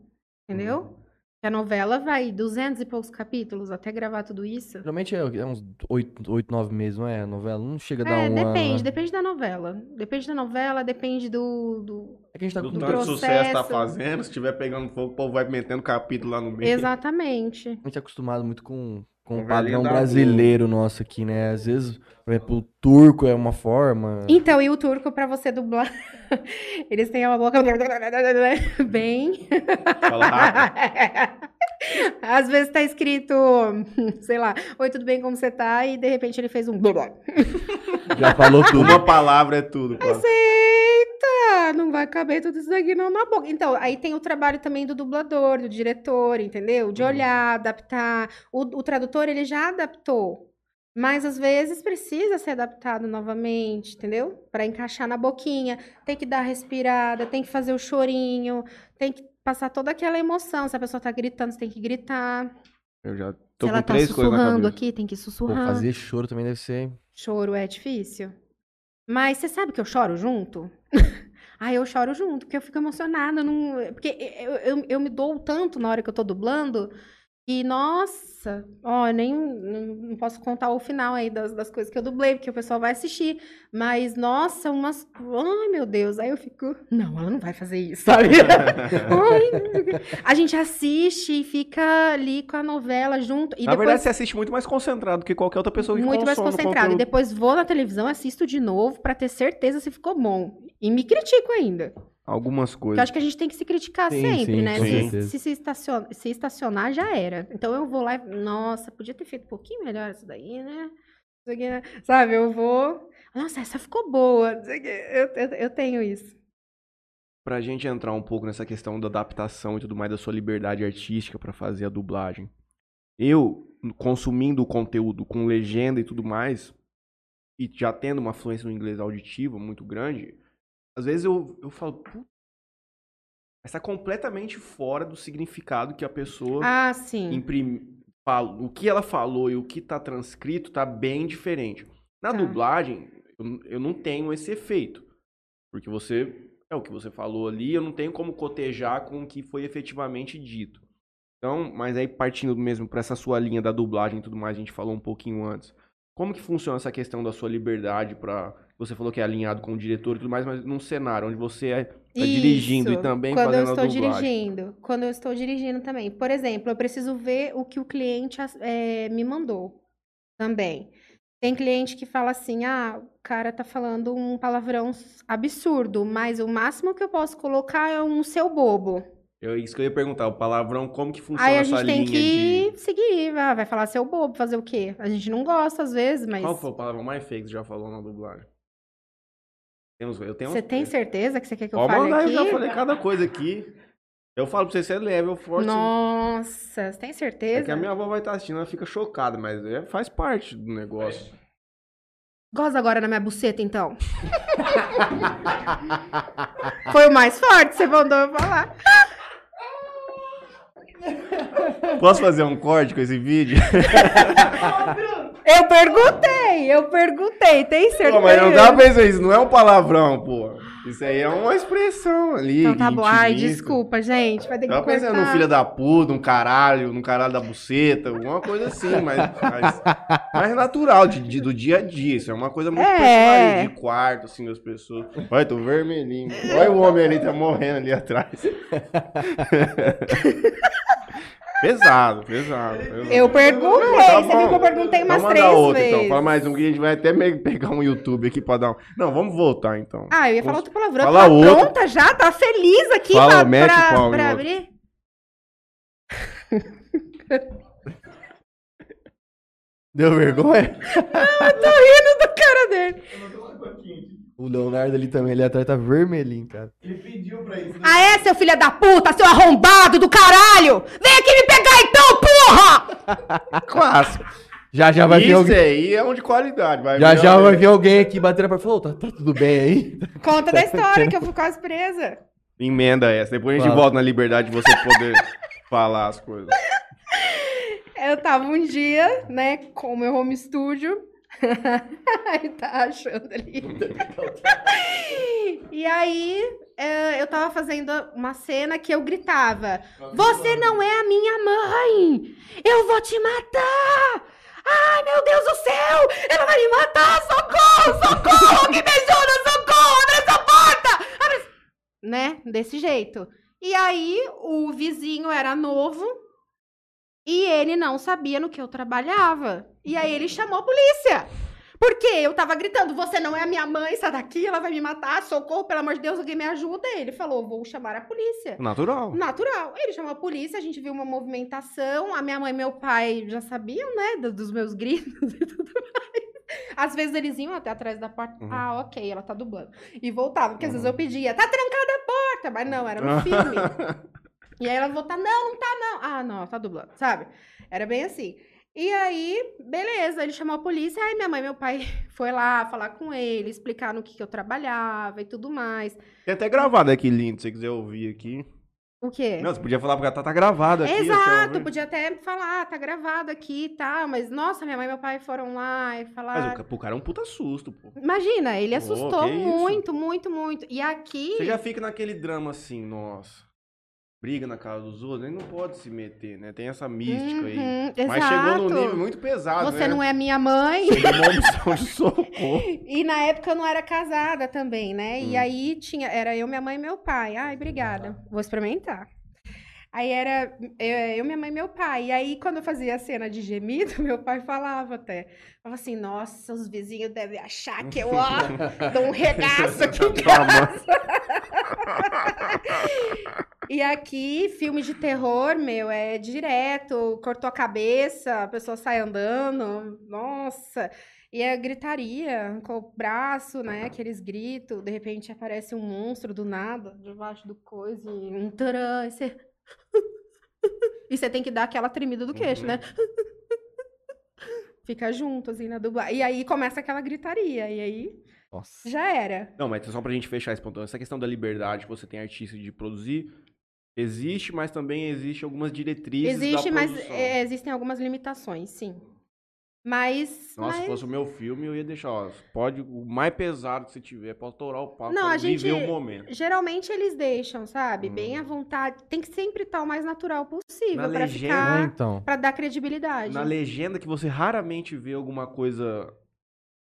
Entendeu? A novela vai 200 e poucos capítulos até gravar tudo isso. Geralmente é, é uns 8, 8, 9 meses, não é? A novela não chega a dar É, um depende, ano. depende da novela. Depende da novela, depende do. do... É que a gente tá Do com tanto processo. sucesso tá fazendo, se tiver pegando fogo, o povo vai metendo capítulo lá no meio. Exatamente. A gente é acostumado muito com, com o padrão brasileiro nosso aqui, né? Às vezes, por exemplo, o turco é uma forma. Então, e o turco, pra você dublar, eles têm uma boca bem. Fala rápido. Às vezes tá escrito, sei lá, oi, tudo bem, como você tá? E de repente ele fez um. Já falou tudo. Uma palavra é tudo, quase. Eita, não vai caber tudo isso daqui não na boca. Então, aí tem o trabalho também do dublador, do diretor, entendeu? De olhar, adaptar. O, o tradutor, ele já adaptou. Mas às vezes precisa ser adaptado novamente, entendeu? Para encaixar na boquinha. Tem que dar respirada, tem que fazer o chorinho, tem que passar toda aquela emoção. Se a pessoa tá gritando, você tem que gritar. Eu já tô Se ela com tá três sussurrando aqui, tem que Pô, sussurrar. fazer choro também deve ser. Choro é difícil. Mas você sabe que eu choro junto? ah, eu choro junto, porque eu fico emocionada. eu Não... Porque eu, eu, eu me dou tanto na hora que eu tô dublando. E, nossa, ó, eu nem não posso contar o final aí das, das coisas que eu dublei, porque o pessoal vai assistir. Mas, nossa, umas. Ai, meu Deus. Aí eu fico. Não, ela não vai fazer isso, sabe? A gente assiste e fica ali com a novela junto. E Na depois... verdade, você assiste muito mais concentrado que qualquer outra pessoa que Muito mais concentrado. E depois vou na televisão, assisto de novo pra ter certeza se ficou bom. E me critico ainda. Algumas Porque eu coisas. acho que a gente tem que se criticar Sim, sempre, sim, né? com Se, se, se, estaciona- se estacionar, já era. Então eu vou lá e. Nossa, podia ter feito um pouquinho melhor isso daí, né? Isso aqui, né? Sabe, eu vou. Nossa, essa ficou boa. Eu, eu, eu tenho isso. Pra gente entrar um pouco nessa questão da adaptação e tudo mais, da sua liberdade artística pra fazer a dublagem. Eu, consumindo o conteúdo com legenda e tudo mais, e já tendo uma fluência no inglês auditivo muito grande, às vezes eu, eu falo, "Putz, mas tá completamente fora do significado que a pessoa Ah, sim. imprime, fala, o que ela falou e o que tá transcrito tá bem diferente. Na Tá. dublagem, eu, eu não tenho esse efeito. Porque você é o que você falou ali, eu não tenho como cotejar com o que foi efetivamente dito. Então, mas aí partindo mesmo para essa sua linha da dublagem e tudo mais, a gente falou um pouquinho antes. Como que funciona essa questão da sua liberdade para você falou que é alinhado com o diretor e tudo mais, mas num cenário onde você é, tá dirigindo e também quando eu fazendo estou a dublagem. dirigindo. Quando eu estou dirigindo também. Por exemplo, eu preciso ver o que o cliente eh, me mandou também. Tem cliente que fala assim: ah, o cara tá falando um palavrão absurdo, mas o máximo que eu posso colocar é um seu bobo. Eu, isso que eu ia perguntar, o palavrão, como que funciona Aí a essa gente tem linha que de... seguir, ah, vai falar seu bobo, fazer o quê? A gente não gosta às vezes, mas. Qual foi o palavrão mais feio que você já falou na dublagem? Temos, eu tenho Você tem certeza que você quer que eu Pode fale mandar, aqui? eu já falei cada coisa aqui. Eu falo pra você, você é leve, eu forte. Nossa, você tem É certeza? que a minha avó vai estar assistindo, ela fica chocada, mas é- faz parte do negócio. Goza agora na minha buceta, então. Foi o mais forte, você mandou eu falar. Posso fazer um corte com esse vídeo? Eu perguntei, eu perguntei, tem certeza? Pô, mas não dá pra pensar isso, não é um palavrão, pô. Isso aí é uma expressão ali. Então tá bom. Ai, desculpa, gente. Vai ter que Tava pensando cortar. num filho da puta, um caralho, num caralho da buceta, alguma coisa assim, mas, mas, mas é natural, de, de- do dia a dia. Isso é uma coisa muito É. personal, de quarto, assim, das pessoas. Olha, tô vermelhinho. Olha o homem ali, tá morrendo ali atrás. pesado, pesado, pesado. Eu perguntei, Não, tá você viu que eu perguntei umas Vamos três mandar outro, vezes. então. Fala mais um que a gente vai até pegar um YouTube aqui pra dar um... Não, vamos voltar, então. Ah, eu ia falar outro palavrão. Fala outro. pronta já? Tá feliz aqui Fala, pra, mete pra, pra abrir? Deu vergonha? Tô rindo do cara dele. O Leonardo ali também, ali atrás tá vermelhinho, cara. Ah, é, seu filho da puta, seu arrombado do caralho! Vem aqui me pegar então, porra! Clássico. Já já vai vir Isso alguém. aí é um de qualidade. Vai Já vir já vai vir alguém aqui bater na porta. Falou, tá, tá tudo bem aí? Conta da história que eu fui quase presa. Emenda essa. Depois a gente Fala. volta na liberdade de você poder falar as coisas. Eu tava um dia, né, com o meu home studio. Ele tá achando ali. e aí, é, eu tava fazendo uma cena que eu gritava: Você não é a minha mãe! Eu vou te matar! Ai, meu Deus do céu! Ela vai me matar! Socorro! Socorro! Me ajuda! Socorro! Abre essa porta! Abre... essa-" Né? Desse jeito. E aí, o vizinho era novo, e ele não sabia no que eu trabalhava. E aí ele chamou a polícia. Porque eu tava gritando, você não é a minha mãe, sai daqui, ela vai me matar, socorro, pelo amor de Deus, alguém me ajuda. Ele falou, vou chamar a polícia. Natural. Natural. Ele chamou a polícia, a gente viu uma movimentação, a minha mãe e meu pai já sabiam, né, do- dos meus gritos e tudo mais. Às vezes eles iam até atrás da porta, Uhum. ah, ok, ela tá dublando. E voltavam, porque às vezes eu pedia, tá trancada a porta, mas não, era no filme. E aí ela voltar, não, não tá não. Ah, não, ela tá dublando, sabe? Era bem assim. E aí, beleza, ele chamou a polícia, aí minha mãe e meu pai foi lá falar com ele, explicar no que, que eu trabalhava e tudo mais. Tem até gravado aqui, lindo, se você quiser ouvir aqui. O quê? Não, você podia falar porque tá, tá gravado aqui. Exato, podia até falar, "Ah, tá gravado aqui e tal, mas nossa, minha mãe e meu pai foram lá e Mas falaram. o, ca- pro cara é um puta susto, pô. Imagina, ele assustou isso? muito, muito, muito. E aqui. Você já fica naquele drama assim, nossa. Briga na casa dos outros, ele não pode se meter, né? Tem essa mística aí. Uhum, Mas chegou num exato. nível muito pesado, Você né? não é minha mãe. Chegou uma opção de socorro. E na época eu não era casada também, né? E Hum. aí tinha, era eu, minha mãe e meu pai. Ai, obrigada. Vou experimentar. Aí era eu, eu, minha mãe e meu pai. E aí, quando eu fazia a cena de gemido, meu pai falava até. Falava assim, nossa, os vizinhos devem achar que eu, ó, dou um regaço aqui em Tua mãe. E aqui, filme de terror, meu, é direto, cortou a cabeça, a pessoa sai andando, nossa. E é gritaria, com o braço, né, aqueles gritos, de repente aparece um monstro do nada, debaixo do coisa, e um taran, e você... E você tem que dar aquela tremida do queixo, Uhum. né? Fica junto, assim, na dublagem. E aí começa aquela gritaria, e aí Nossa. já era. Não, mas só pra gente fechar esse ponto. Essa questão da liberdade que você tem artista de produzir, existe, mas também existe algumas diretrizes Existe, da mas produção. é, existem algumas limitações, sim. Mas. Nossa, mas... se fosse o meu filme, eu ia deixar, ó, pode, o mais pesado que você tiver, pode estourar o papo, Não, pra a gente- viver o momento. Geralmente eles deixam, sabe? Bem Hum. à vontade. Tem que sempre estar o mais natural possível Na pra legenda, É, ficar. então. Pra dar credibilidade. Na legenda que você raramente vê alguma coisa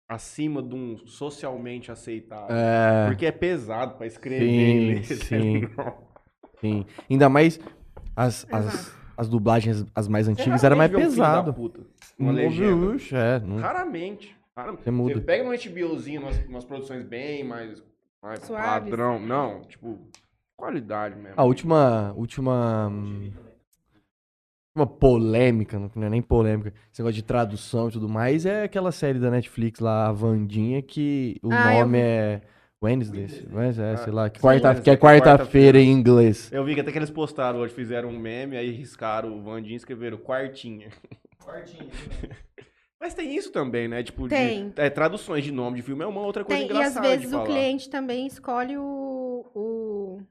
acima de um socialmente aceitável. É, Porque é pesado pra escrever Sim, tá sim. Sim. Ainda mais as, as, as dublagens, as mais antigas, era mais raramente vê um filho da pesado. puta, uma Não, legenda. é, não- Raramente. Raramente. Você muda. Você pega no HBOzinho, umas, umas produções bem mais, mais Suaves. padrão. Não, tipo, qualidade mesmo. A última. Última. hum, Uma polêmica, não é nem polêmica, esse negócio de tradução e tudo mais, é aquela série da Netflix lá, a Vandinha, que o Ah, eu nome vi. é Wednesday, Wednesday, é, Ah, sei lá, quarta, Wednesday, que é quarta-feira. quarta-feira em inglês. Eu vi que até que eles postaram hoje, fizeram um meme, aí riscaram o Vandinho e escreveram quartinha. Mas tem isso também, né? Tipo, de- Tem. é, traduções de nome de filme é uma outra coisa Tem, e às engraçada de vezes o cliente também escolhe o, o,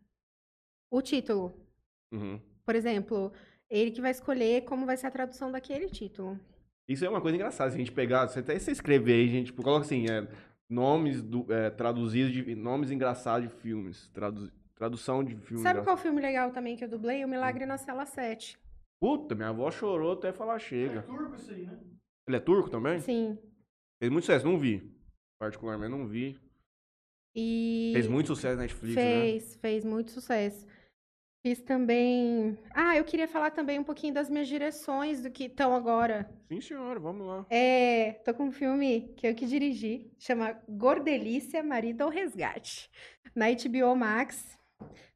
o título. Uhum. Por exemplo, ele que vai escolher como vai ser a tradução daquele título. Isso é uma coisa engraçada, se a gente pegar, você até você escrever aí, gente, tipo, coloca assim, é, nomes do, é, traduzidos de nomes engraçados de filmes, tradu- tradução de filmes. Sabe qual engraçados. filme legal também que eu dublei? O Milagre na Cela 7. Puta, minha avó chorou até falar chega. Ele é turco também? Sim. Fez muito sucesso, não vi. Particularmente não vi. E Fez muito sucesso na Netflix, né? fez, fez muito sucesso. Fiz também. Ah, eu queria falar também um pouquinho das minhas direções do que estão agora. Sim, senhora, vamos lá. É, tô com um filme que eu que dirigi, chama Gordelícia, Marido ao Resgate, na HBO Max.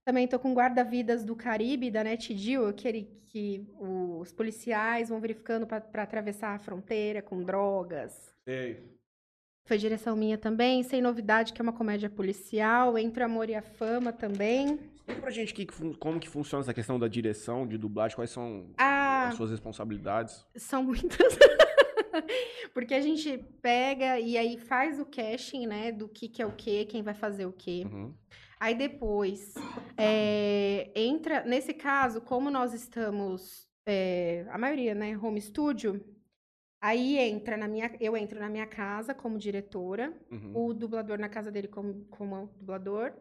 Também tô com Guarda-Vidas do Caribe, da NetGeo, aquele que os policiais vão verificando para atravessar a fronteira com drogas. Sei. Foi direção minha também, Sem Novidade, que é uma comédia policial, Entre o Amor e a Fama também. Explica pra gente que que como que funciona essa questão da direção, de dublagem, quais são Ah, as suas responsabilidades. São muitas. Porque a gente pega e aí faz o casting, né? Do que, que é o que, quem vai fazer o quê. Uhum. Aí depois é, entra. Nesse caso, como nós estamos. é, a maioria, né? Home studio. Aí entra na minha. Eu entro na minha casa como diretora, Uhum. o dublador na casa dele como, como dublador,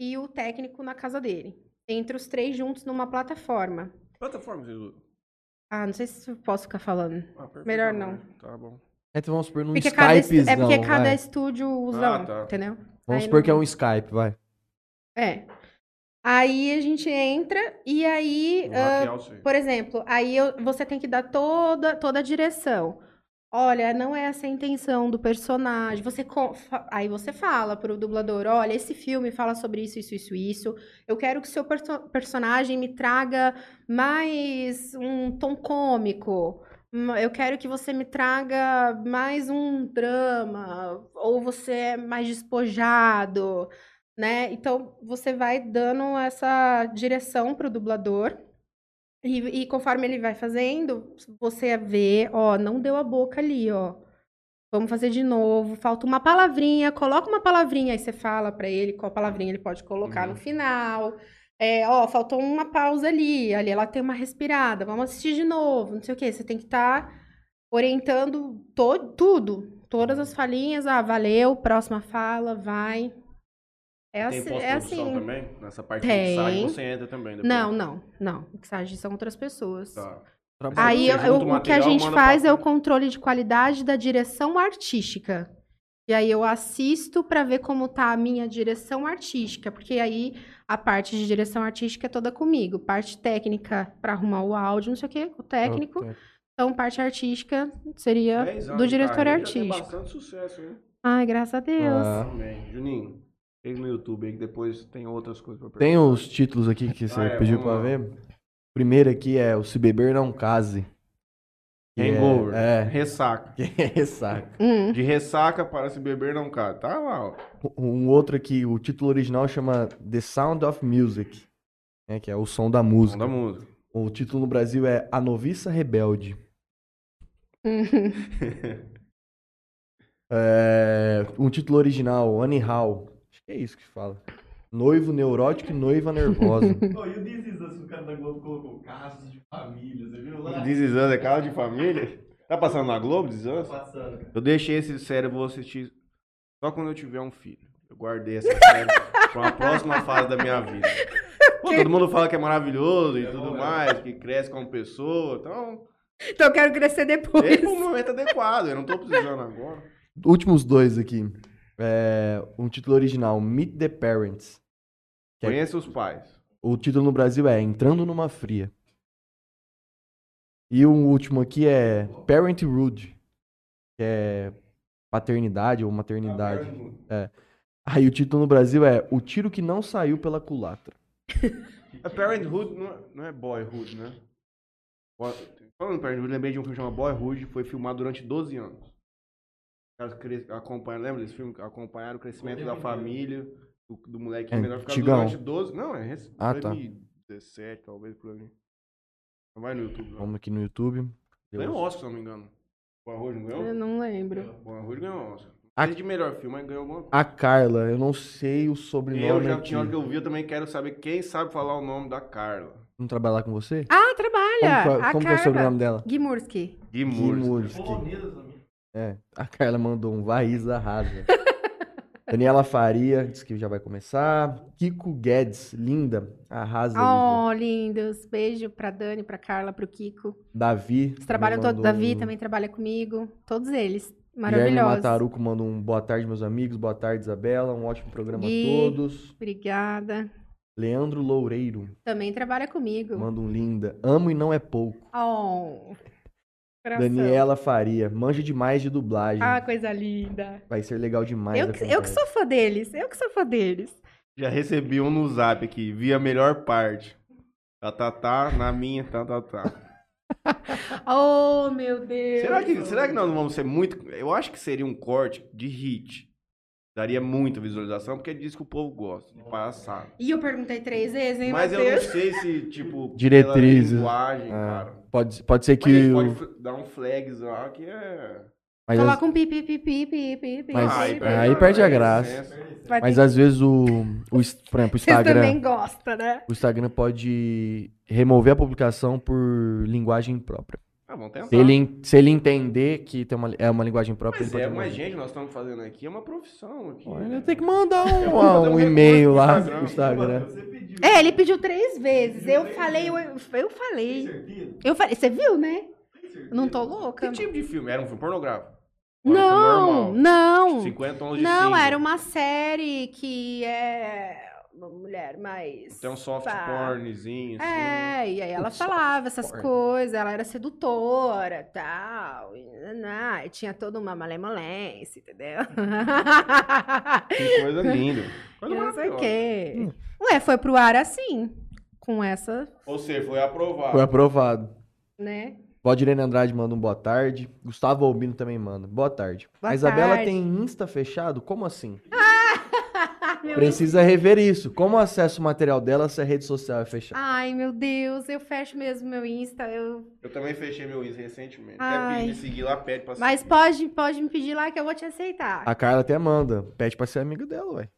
e o técnico na casa dele. Entre os três juntos numa plataforma. Plataforma usa? Ah, não sei se eu posso ficar falando. Ah. Melhor não. Tá bom. Então vamos supor num Porque cada, é porque cada vai. estúdio usa, Ah, um, tá. entendeu? Vamos Aí supor não- que é um Skype, vai. É. Aí a gente entra e aí, sei. por exemplo, aí eu- você tem que dar toda, toda a direção. Olha, não é essa a intenção do personagem. Você aí você fala pro dublador, olha, esse filme fala sobre isso, isso, isso, isso. Eu quero que seu perso- personagem me traga mais um tom cômico. Hum, Eu quero que você me traga mais um drama, ou você é mais despojado, né? Então você vai dando essa direção pro dublador. E, e conforme ele vai fazendo, você vê, ó, não deu a boca ali, ó. Vamos fazer de novo. Falta uma palavrinha, coloca uma palavrinha, aí você fala pra ele qual palavrinha ele pode colocar Uhum. no final. É, ó, faltou uma pausa ali, ali ela tem uma respirada, vamos assistir de novo, não sei o quê. Você tem que estar orientando to- tudo, todas as falinhas. Ah, valeu, próxima fala, vai. É Tem assim, é pós-produção assim. também? Nessa parte Tem. de mixagem você entra também depois. Não, não, não. Mixagem são outras pessoas. Tá. Aí eu- eu- o o que a material, gente faz pra é o controle de qualidade da direção artística. E aí eu assisto para ver como tá a minha direção artística, porque aí a parte de direção artística é toda comigo, parte técnica para arrumar o áudio, não sei o quê, o técnico. Então parte artística seria 10 anos do diretor Tem artístico. bastante sucesso, hein? Ai, graças a Deus. Ah. Amém. Juninho, fez no YouTube aí que depois tem outras coisas pra Tem perguntar. os títulos aqui que você Ah, é, pediu pra lá. ver. O primeiro aqui é O Se Beber Não Case. Que é- Hangover. É, Ressaca. que é ressaca. Hum. De ressaca para se beber não cai. Tá lá, ó. Um outro aqui, o título original chama The Sound of Music, né, que é o som da música. Som da música. O título no Brasil é A Noviça Rebelde. É, um título original, Anyhow. É isso que fala. Noivo neurótico e noiva nervosa. Oh, e o This Is Us, o cara da Globo colocou casos de família, você viu lá? This is Us é casa de família? Tá passando na Globo, Desans? Passando. Eu deixei esse série, eu vou assistir só quando eu tiver um filho. Eu guardei essa série pra uma próxima fase da minha vida. Pô, todo mundo fala que é maravilhoso e tudo mais, que cresce como pessoa. Então, Então eu quero crescer depois. esse é o momento adequado. Eu não tô precisando agora. Últimos dois aqui. É, um título original, Meet the Parents. É- Conheça os pais. O título no Brasil é Entrando numa Fria. E o último aqui é Parenthood, que é paternidade ou maternidade. Aí o título no Brasil é O Tiro que Não Saiu pela Culatra. A Parenthood não é, não é Boyhood, né? Falando em Parenthood, lembrei de um filme chamado Boyhood, foi filmado durante 12 anos. Caras acompanham, lembra desse filme? Acompanharam o crescimento da família, do, do moleque É menor. Ficaram antigão. durante 12... Não, é rec- Ah, tá. 2017, talvez, por ali. Não vai no YouTube. Vamos aqui no YouTube. Ganhou um Oscar, se não me engano. Boyhood não ganhou? Eu não lembro. Boyhood ganhou um Oscar. A- de melhor filme, mas ganhou alguma coisa. A Carla, eu não sei o sobrenome Eu já tinha hora que eu vi, eu também quero saber quem sabe falar o nome da Carla. Não trabalhar lá com você? Ah, trabalha! como que, a como que é o sobrenome dela? Gimurski. Gui Gui Murski. Murski. É, a Carla mandou um Varriz arrasa. Daniela Faria, disse que já vai começar. Kiko Guedes, linda, arrasa. Oh, lindos. Beijo pra Dani, pra Carla, pro Kiko. Davi. Eles trabalham todos. Davi um- também trabalha comigo. Todos eles. Guilherme Maravilhosos. Mataruco manda um boa tarde, meus amigos. Boa tarde, Isabela. Um ótimo programa Gui. a todos. Obrigada. Leandro Loureiro Também trabalha comigo. manda um linda. Amo e não é pouco. Oh. Coração. Daniela Faria, manja demais de dublagem. Ah, coisa linda. Vai ser legal demais. Eu, que- eu que sou fã deles. Eu que sou fã deles. Já recebi um no zap aqui, vi a melhor parte. Tá, tá, tá, na minha, tá, tá, tá. Oh, meu Deus. Será que, será que nós não vamos ser muito. Eu acho que seria um corte de hit. Daria muita visualização, porque diz que o povo gosta de palhaçada. E eu perguntei três vezes, hein, Mas eu não sei se, tipo, Diretrizes. pela linguagem, É, cara. Pode, pode ser Mas que. pode o- fl- dar um flags lá que é. Mas, Coloca um pi, pi, pi, pi, pi, pi, pi, Mas- pi, pi. aí perde a graça. Vai mas ter- às vezes o, o, por exemplo, o Instagram. também gostam, né? O Instagram pode remover a publicação por linguagem própria. Ah, vamos tentar. Se ele, se ele entender que tem uma, é uma linguagem própria, Mas ele é, pode mas gente, nós estamos fazendo aqui, é uma profissão aqui. Olha, né? tem que mandar um, um um e-mail lá Instagram. pro Instagram. É, ele pediu três vezes. Eu falei, eu, eu falei. Eu falei, você viu, né? Não tô louca. Que tipo de filme? Era um filme pornográfico? Um filme Não, normal? não. 50 tons de Não, cinza. era uma série que é uma mulher mais. Tem um soft pá. pornzinho, assim. É, e aí ela Um falava essas porn. coisas, ela era sedutora tal, e, naná, e tinha toda uma malemolência, entendeu? Que coisa linda. Coisa não sei o quê. Ué, foi pro ar assim, com essa, Ou seja, foi aprovado. Foi aprovado. né? Valdirene Andrade manda um boa tarde. Gustavo Albino também manda. Boa tarde. Boa a Isabela tarde. tem Insta fechado? Como assim? Meu Precisa rever isso. Como acesso o material dela se a rede social é fechada? Ai, meu Deus, eu fecho mesmo meu Insta, eu... Eu também fechei meu Insta recentemente. Ai. Quer me seguir lá, pede pra Mas seguir. pode, pode me pedir lá que eu vou te aceitar. A Carla até manda. Pede pra ser amiga dela, ué.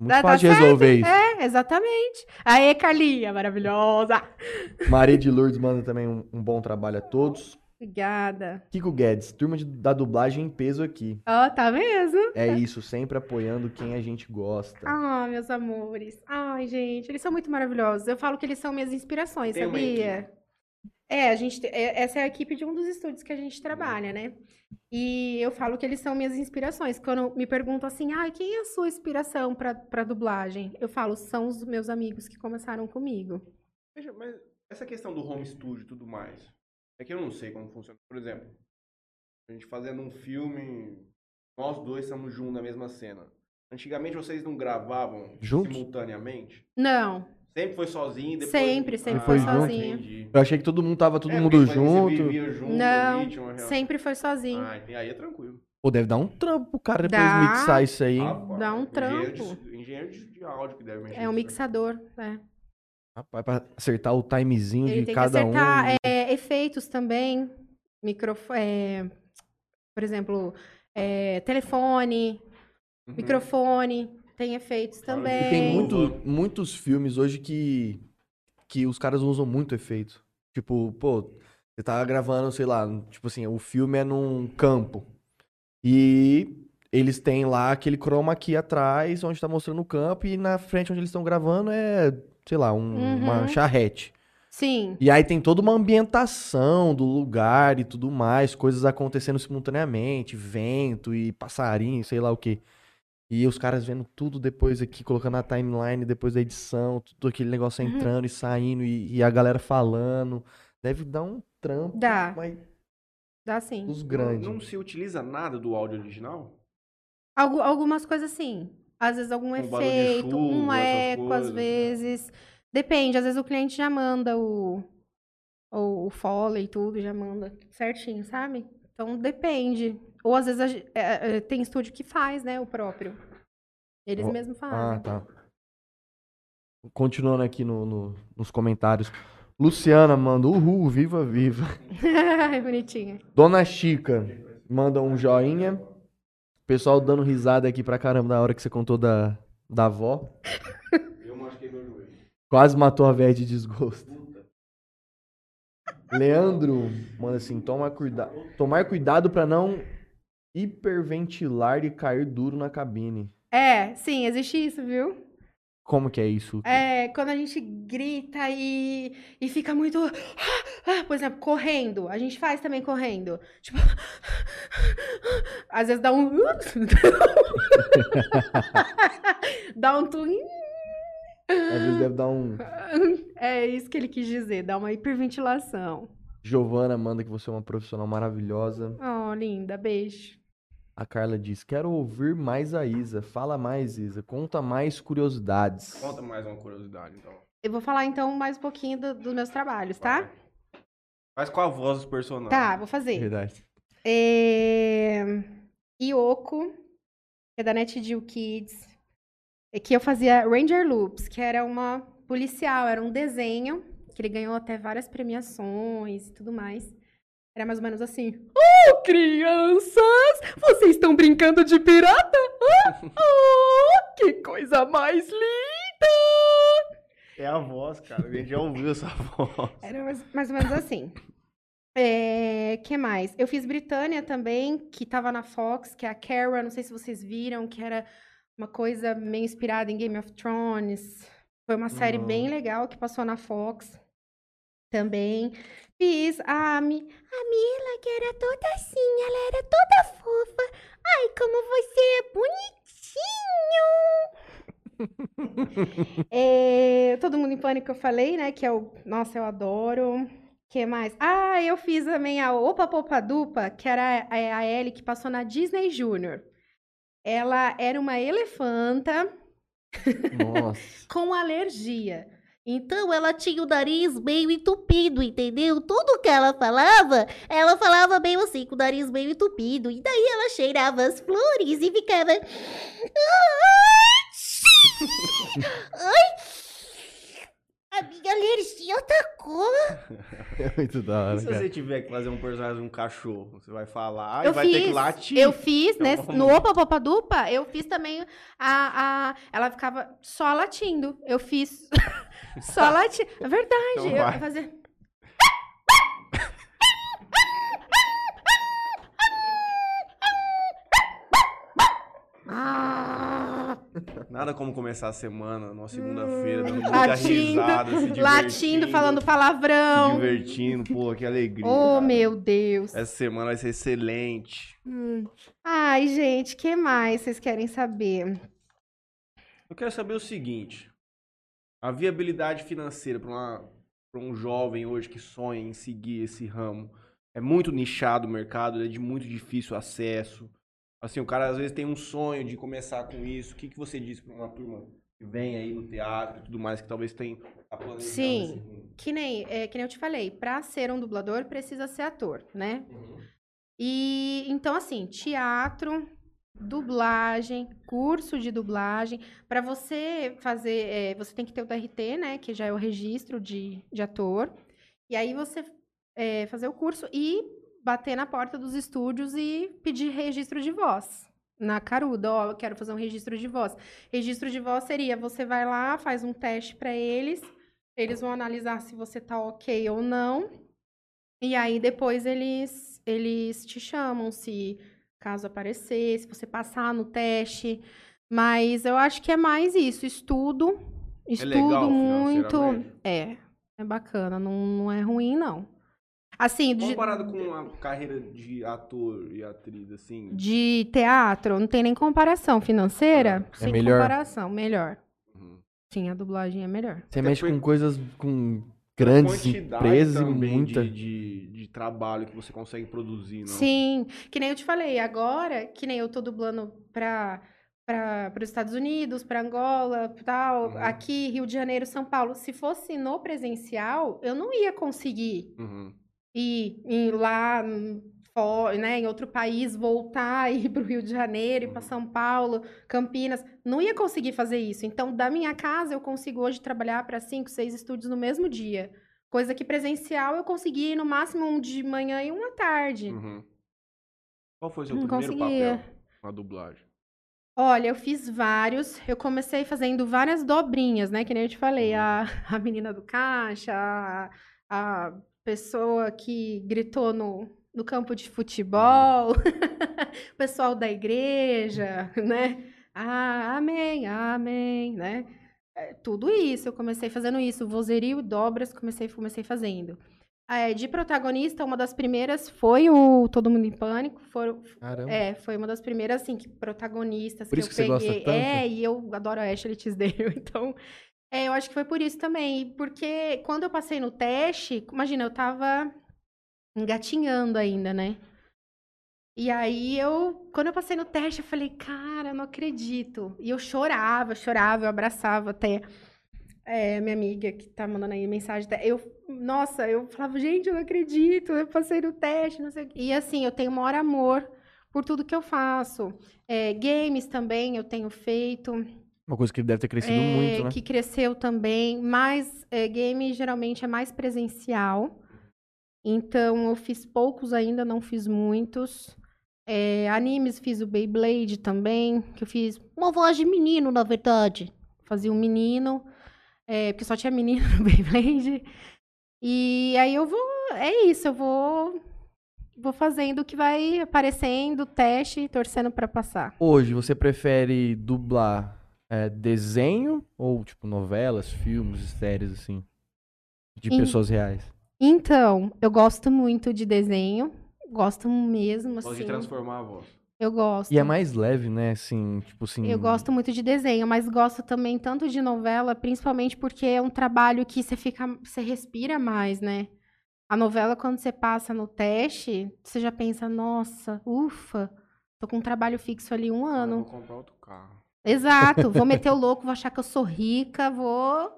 Muito Tá- tá fácil de resolver isso. É, exatamente. Aê, Carlinha, maravilhosa. Maria de Lourdes manda também um, um bom trabalho a todos. Obrigada. Kiko Guedes, turma de- da dublagem em peso aqui. Ó, tá mesmo? É isso, sempre apoiando quem a gente gosta. Ah, meus amores. Ai, gente, eles são muito maravilhosos. Eu falo que eles são minhas inspirações, Tem sabia? É, a gente, te- é- essa é a equipe de um dos estúdios que a gente trabalha, né? E eu falo que eles são minhas inspirações. Quando me perguntam assim, ai, quem é a sua inspiração pra, pra dublagem? Eu falo, são os meus amigos que começaram comigo. Veja, mas essa questão do home studio e tudo mais, é que eu não sei como funciona. Por exemplo, a gente fazendo um filme, nós dois estamos juntos na mesma cena. Antigamente vocês não gravavam Juntos? simultaneamente? Não, Sempre foi sozinho depois... Sempre, sempre foi sozinho. entendi. Eu achei que todo mundo tava todo É, mundo porque você junto. vivia junto não, sempre foi sozinho. Ah, entendi. aí é tranquilo. Pô, deve dar um trampo pro cara depois Dá. mixar isso aí, hein? Rapaz, Dá um engenheiro trampo. de- Engenheiro de, de áudio que deve mexer. É um nisso aí. mixador, né? Rapaz, pra acertar o timezinho Ele de tem cada que acertar um. é, efeitos também, microfone, por exemplo, é, telefone, Uhum. microfone, tem efeitos também. E tem muito- muitos filmes hoje que, que os caras usam muito efeito. Tipo, pô, Você tá gravando, sei lá, tipo assim, o filme é num campo. E eles têm lá aquele chroma aqui atrás, onde tá mostrando o campo, e na frente onde eles estão gravando é, sei lá, um- uma Uhum. charrete. Sim. E aí tem toda uma ambientação do lugar e tudo mais, coisas acontecendo simultaneamente, vento e passarinho, sei lá o quê. E os caras vendo tudo depois aqui, colocando na timeline, depois da edição, tudo aquele negócio Uhum. entrando e saindo, e, e a galera falando. Deve dar um trampo, Dá. mas Dá sim. Não, grandes. não se utiliza nada do áudio original? Algu- algumas coisas sim. Às vezes algum Um efeito, um chuva, essas eco, às coisas. vezes. Depende, às vezes o cliente já manda o, o, o foley e tudo, já manda certinho, sabe? Então depende. Ou às vezes a ge- é, é, tem estúdio que faz, né, o próprio. Eles mesmos Ah, fazem. tá. Continuando aqui no, no- nos comentários. Luciana manda, uhul, viva, viva. Bonitinha. Dona Chica manda um joinha. Pessoal dando risada aqui pra caramba na hora que você contou da, da avó. Eu machuquei meu joelho. Quase matou a velha de desgosto. Leandro manda assim: toma cuida tomar cuidado pra não hiperventilar e cair duro na cabine. É, sim, existe isso, viu? Como que é isso? É, quando a gente grita e, e fica muito. Por exemplo, correndo. A gente faz também correndo. Tipo. Às vezes dá um. dá um. Às vezes deve dar um. É isso que ele quis dizer, dá uma hiperventilação. Giovana manda que você é uma profissional maravilhosa. Oh, linda, beijo. A Carla diz: Quero ouvir mais a Isa. Fala mais, Isa. Conta mais curiosidades. Conta mais uma curiosidade, então. Eu vou falar então mais um pouquinho do- dos meus trabalhos, tá? Faz com a voz dos personagens. Tá, vou fazer. Verdade. É... Yoko, que é da NetGeo Kids, é que eu fazia Ranger Loops, que era uma policial, era um desenho, que ele ganhou até várias premiações e tudo mais. Era mais ou menos assim. Oh, crianças! Vocês estão brincando de pirata? Ah, oh, que coisa mais linda! É a voz, cara. A gente já ouviu essa voz. Era mais, mais ou menos assim. É, que mais? Eu fiz Britânia também, que tava na Fox, que é a Kara, não sei se vocês viram, que era uma coisa meio inspirada em Game of Thrones. Foi uma série bem legal que passou na Fox também. Fiz a Mi... A Mila, que era toda assim, ela era toda fofa. Ai, como você é bonitinho! É, Todo Mundo em Pânico eu falei, né? Que é o. Nossa, eu adoro. que mais? Ah, eu fiz também a Opa Popa Dupa, que era a, a Ellie que passou na Disney Junior. Ela era uma elefanta com alergia. Então ela tinha o nariz meio entupido, entendeu? Tudo que ela falava, ela falava meio assim, com o nariz meio entupido. E daí ela cheirava as flores e ficava. Ai! A minha alergia atacou. É muito da E hora, se cara. você tiver que fazer um personagem de um cachorro? Você vai falar e eu vai fiz, ter que latir. eu fiz, né? Então, No Opa Popa Dupa, eu fiz também a, a. Ela ficava só latindo. Eu fiz só latindo. É verdade. Então eu vai. Nada como começar a semana, numa segunda-feira, dando muita Hum, Latindo, risada, se divertindo. latindo, falando Se palavrão. divertindo, pô, que alegria. Oh, cara. meu Deus. Essa semana vai ser excelente. Hum. Ai, gente, que mais vocês querem saber? Eu quero saber o seguinte: a viabilidade financeira para um jovem hoje que sonha em seguir esse ramo é muito nichado o mercado, é de muito difícil acesso. Assim, o cara às vezes tem um sonho de começar com isso. O que, que você diz para uma turma que vem aí no teatro e tudo mais, que talvez tenha planejando Sim. rumo? Que nem, é, que nem eu te falei, pra ser um dublador precisa ser ator, né? Uhum. E então, assim, teatro, dublagem, curso de dublagem. Para você fazer, é, você tem que ter o DRT, né? Que já é o registro de, de ator. E aí você é, fazer o curso e bater na porta dos estúdios e pedir registro de voz. Na Caruda, ó, eu quero fazer um registro de voz. Registro de voz seria, você vai lá, faz um teste para eles, eles vão analisar se você tá ok ou não. E aí depois eles, eles te chamam se caso aparecer, se você passar no teste. Mas eu acho que é mais isso, estudo. Estudo legal muito. É, é bacana, não, não é ruim, não. Assim, de, Comparado com a carreira de ator e atriz, assim. de teatro, não tem nem comparação financeira. É sem melhor. comparação, melhor. uhum. Sim, a dublagem é melhor. Você Até mexe com coisas com grandes empresas e muita. de, de, de trabalho que você consegue produzir, não? Sim, que nem eu te falei, agora, que nem eu tô dublando pra, pra, os Estados Unidos, pra Angola, tal, Uhum. aqui, Rio de Janeiro, São Paulo. Se fosse no presencial, eu não ia conseguir Uhum. Ir, ir lá né, em outro país, voltar, ir pro Rio de Janeiro, ir pra Uhum. São Paulo, Campinas. Não ia conseguir fazer isso. Então, da minha casa, eu consigo hoje trabalhar para cinco, seis estúdios no mesmo dia. Coisa que presencial eu consegui no máximo um de manhã e um à tarde. Uhum. Qual foi o seu Não primeiro conseguia. papel na dublagem? Olha, eu fiz vários. Eu comecei fazendo várias dobrinhas, né? Que nem eu te falei. A, a menina do caixa, a, a pessoa que gritou no, no campo de futebol, o pessoal da igreja, né? Ah, amém, amém, né? É, tudo isso, eu comecei fazendo isso. Vozerio e dobras, comecei, comecei fazendo. É, de protagonista, uma das primeiras foi o Todo Mundo em Pânico. Foram, Caramba. é, foi uma das primeiras, assim, que protagonistas Por que isso eu que você gosta peguei. tanto? É, e eu adoro a Ashley Tisdale, então... É, eu acho que foi por isso também, porque quando eu passei no teste, imagina, eu tava engatinhando ainda, né? E aí eu, quando eu passei no teste, eu falei, cara, não acredito. E eu chorava, chorava, eu abraçava até é, minha amiga que tá mandando aí mensagem. Eu, nossa, eu falava, gente, eu não acredito, eu passei no teste, não sei. E assim, eu tenho o maior amor por tudo que eu faço. É, games também eu tenho feito. Uma coisa que deve ter crescido É, muito, né? Que cresceu também, mas é, game geralmente é mais presencial. Então eu fiz poucos ainda, não fiz muitos. É, animes fiz o Beyblade também, que eu fiz Uma voz de menino, na verdade. fazia um menino, é, porque só tinha menino no Beyblade. E aí eu vou, é isso, eu vou vou fazendo o que vai aparecendo, teste, torcendo pra passar. Hoje, você prefere dublar é, desenho ou, tipo, novelas, filmes, séries, assim? De Em- pessoas reais? Então, eu gosto muito de desenho, gosto mesmo, assim. transformar a voz. Eu gosto. E é mais leve, né? Assim, tipo assim... Eu gosto muito de desenho, mas gosto também tanto de novela, principalmente porque é um trabalho que você fica, você respira mais, né? A novela, quando você passa no teste, você já pensa, nossa, ufa, tô com um trabalho fixo ali um Ah, ano. vou comprar outro carro. Exato, vou meter o louco, vou achar que eu sou rica, vou.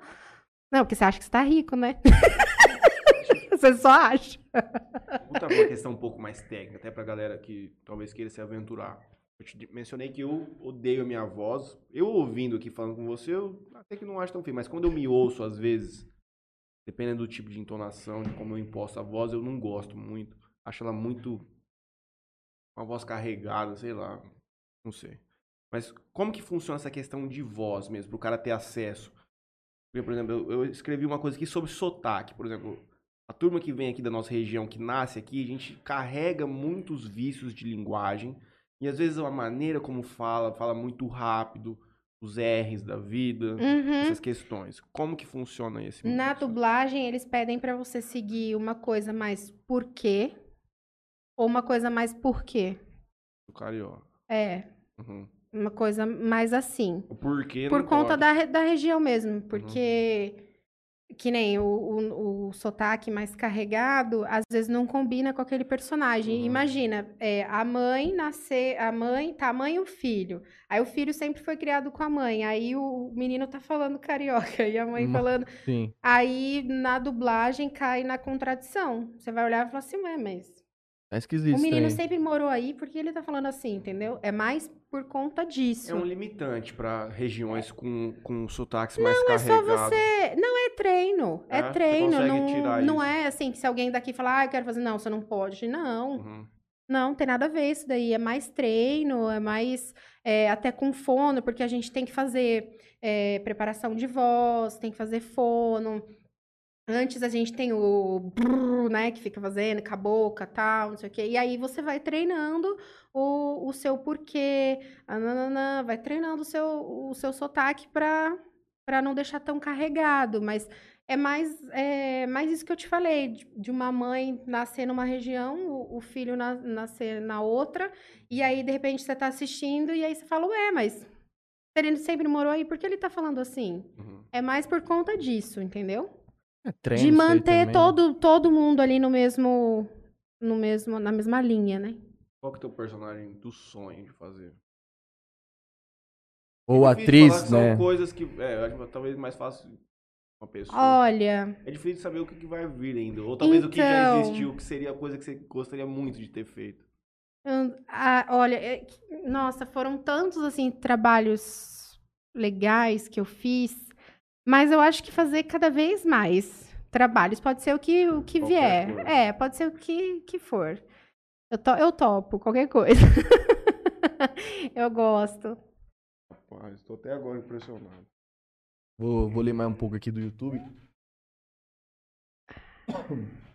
Não, porque você acha que você tá rico, né? você só acha. Vou trazer uma questão um pouco mais técnica, até pra galera que talvez queira se aventurar. Eu te mencionei que eu odeio a minha voz. Eu ouvindo aqui falando com você, eu até que não acho tão feio, mas quando eu me ouço, às vezes, dependendo do tipo de entonação, de como eu imposto a voz, eu não gosto muito. Acho ela muito. Uma voz carregada, sei lá. Não sei. Mas como que funciona essa questão de voz mesmo, pro cara ter acesso? Porque, por exemplo, eu, eu escrevi uma coisa aqui sobre sotaque. Por exemplo, a turma que vem aqui da nossa região, que nasce aqui, a gente carrega muitos vícios de linguagem. E às vezes a maneira como fala, fala muito rápido, os R's da vida, Uhum. essas questões. Como que funciona esse Na dublagem, eles pedem pra você seguir uma coisa mais por quê ou uma coisa mais por quê. Do carioca. É, Uhum. Uma coisa mais assim. Por não conta da, da região mesmo, porque que nem o, o, o sotaque mais carregado, às vezes não combina com aquele personagem. Uhum. Imagina, é, a mãe nascer, a mãe, tá a mãe e o filho. Aí o filho sempre foi criado com a mãe, aí o menino tá falando carioca e a mãe Uma- falando. Sim. Aí na dublagem cai na contradição. Você vai olhar e falar assim, ué, mas É esquisito. o menino sempre morou aí, por que ele tá falando assim, entendeu? É mais por conta disso. É um limitante para regiões com, com sotaques mais Não, é só carregados. você. Não é treino. É, É? Treino. Não, tirar não isso. é assim que se alguém daqui falar, ah, eu quero fazer. Não, você não pode. Não. Uhum. Não, tem nada a ver isso daí. É mais treino, é mais. é, até com fono, porque a gente tem que fazer é, preparação de voz, tem que fazer fono. Antes a gente tem o brrr, né, que fica fazendo com a boca, tal, não sei o quê. E aí você vai treinando o, o seu porquê, a nananã, vai treinando o seu, o seu sotaque pra, pra não deixar tão carregado. Mas é mais, é mais isso que eu te falei, de, de uma mãe nascer numa região, o, o filho na- nascer na outra, e aí de repente você tá assistindo e aí você fala, ué, mas ele sempre morou aí, por que ele tá falando assim? Uhum. É mais por conta disso, entendeu? É de manter né? todo, todo mundo ali no mesmo, no mesmo, na mesma linha, né? Qual que é o teu personagem do sonho de fazer? Ou É atriz, que São né? coisas que, é, acho que talvez mais fácil uma pessoa. Olha, É difícil saber o que, que vai vir ainda. Ou talvez o que já Então. existiu, que seria a coisa que você gostaria muito de ter feito. hum, ah, olha, é nossa, foram tantos assim trabalhos legais que eu fiz, mas eu acho que fazer cada vez mais trabalhos pode ser o que o que Qualquer vier, coisa. é, pode ser o que que for. Eu, to, eu topo qualquer coisa. eu gosto. Rapaz, tô até agora impressionado. Vou, vou ler mais um pouco aqui do YouTube.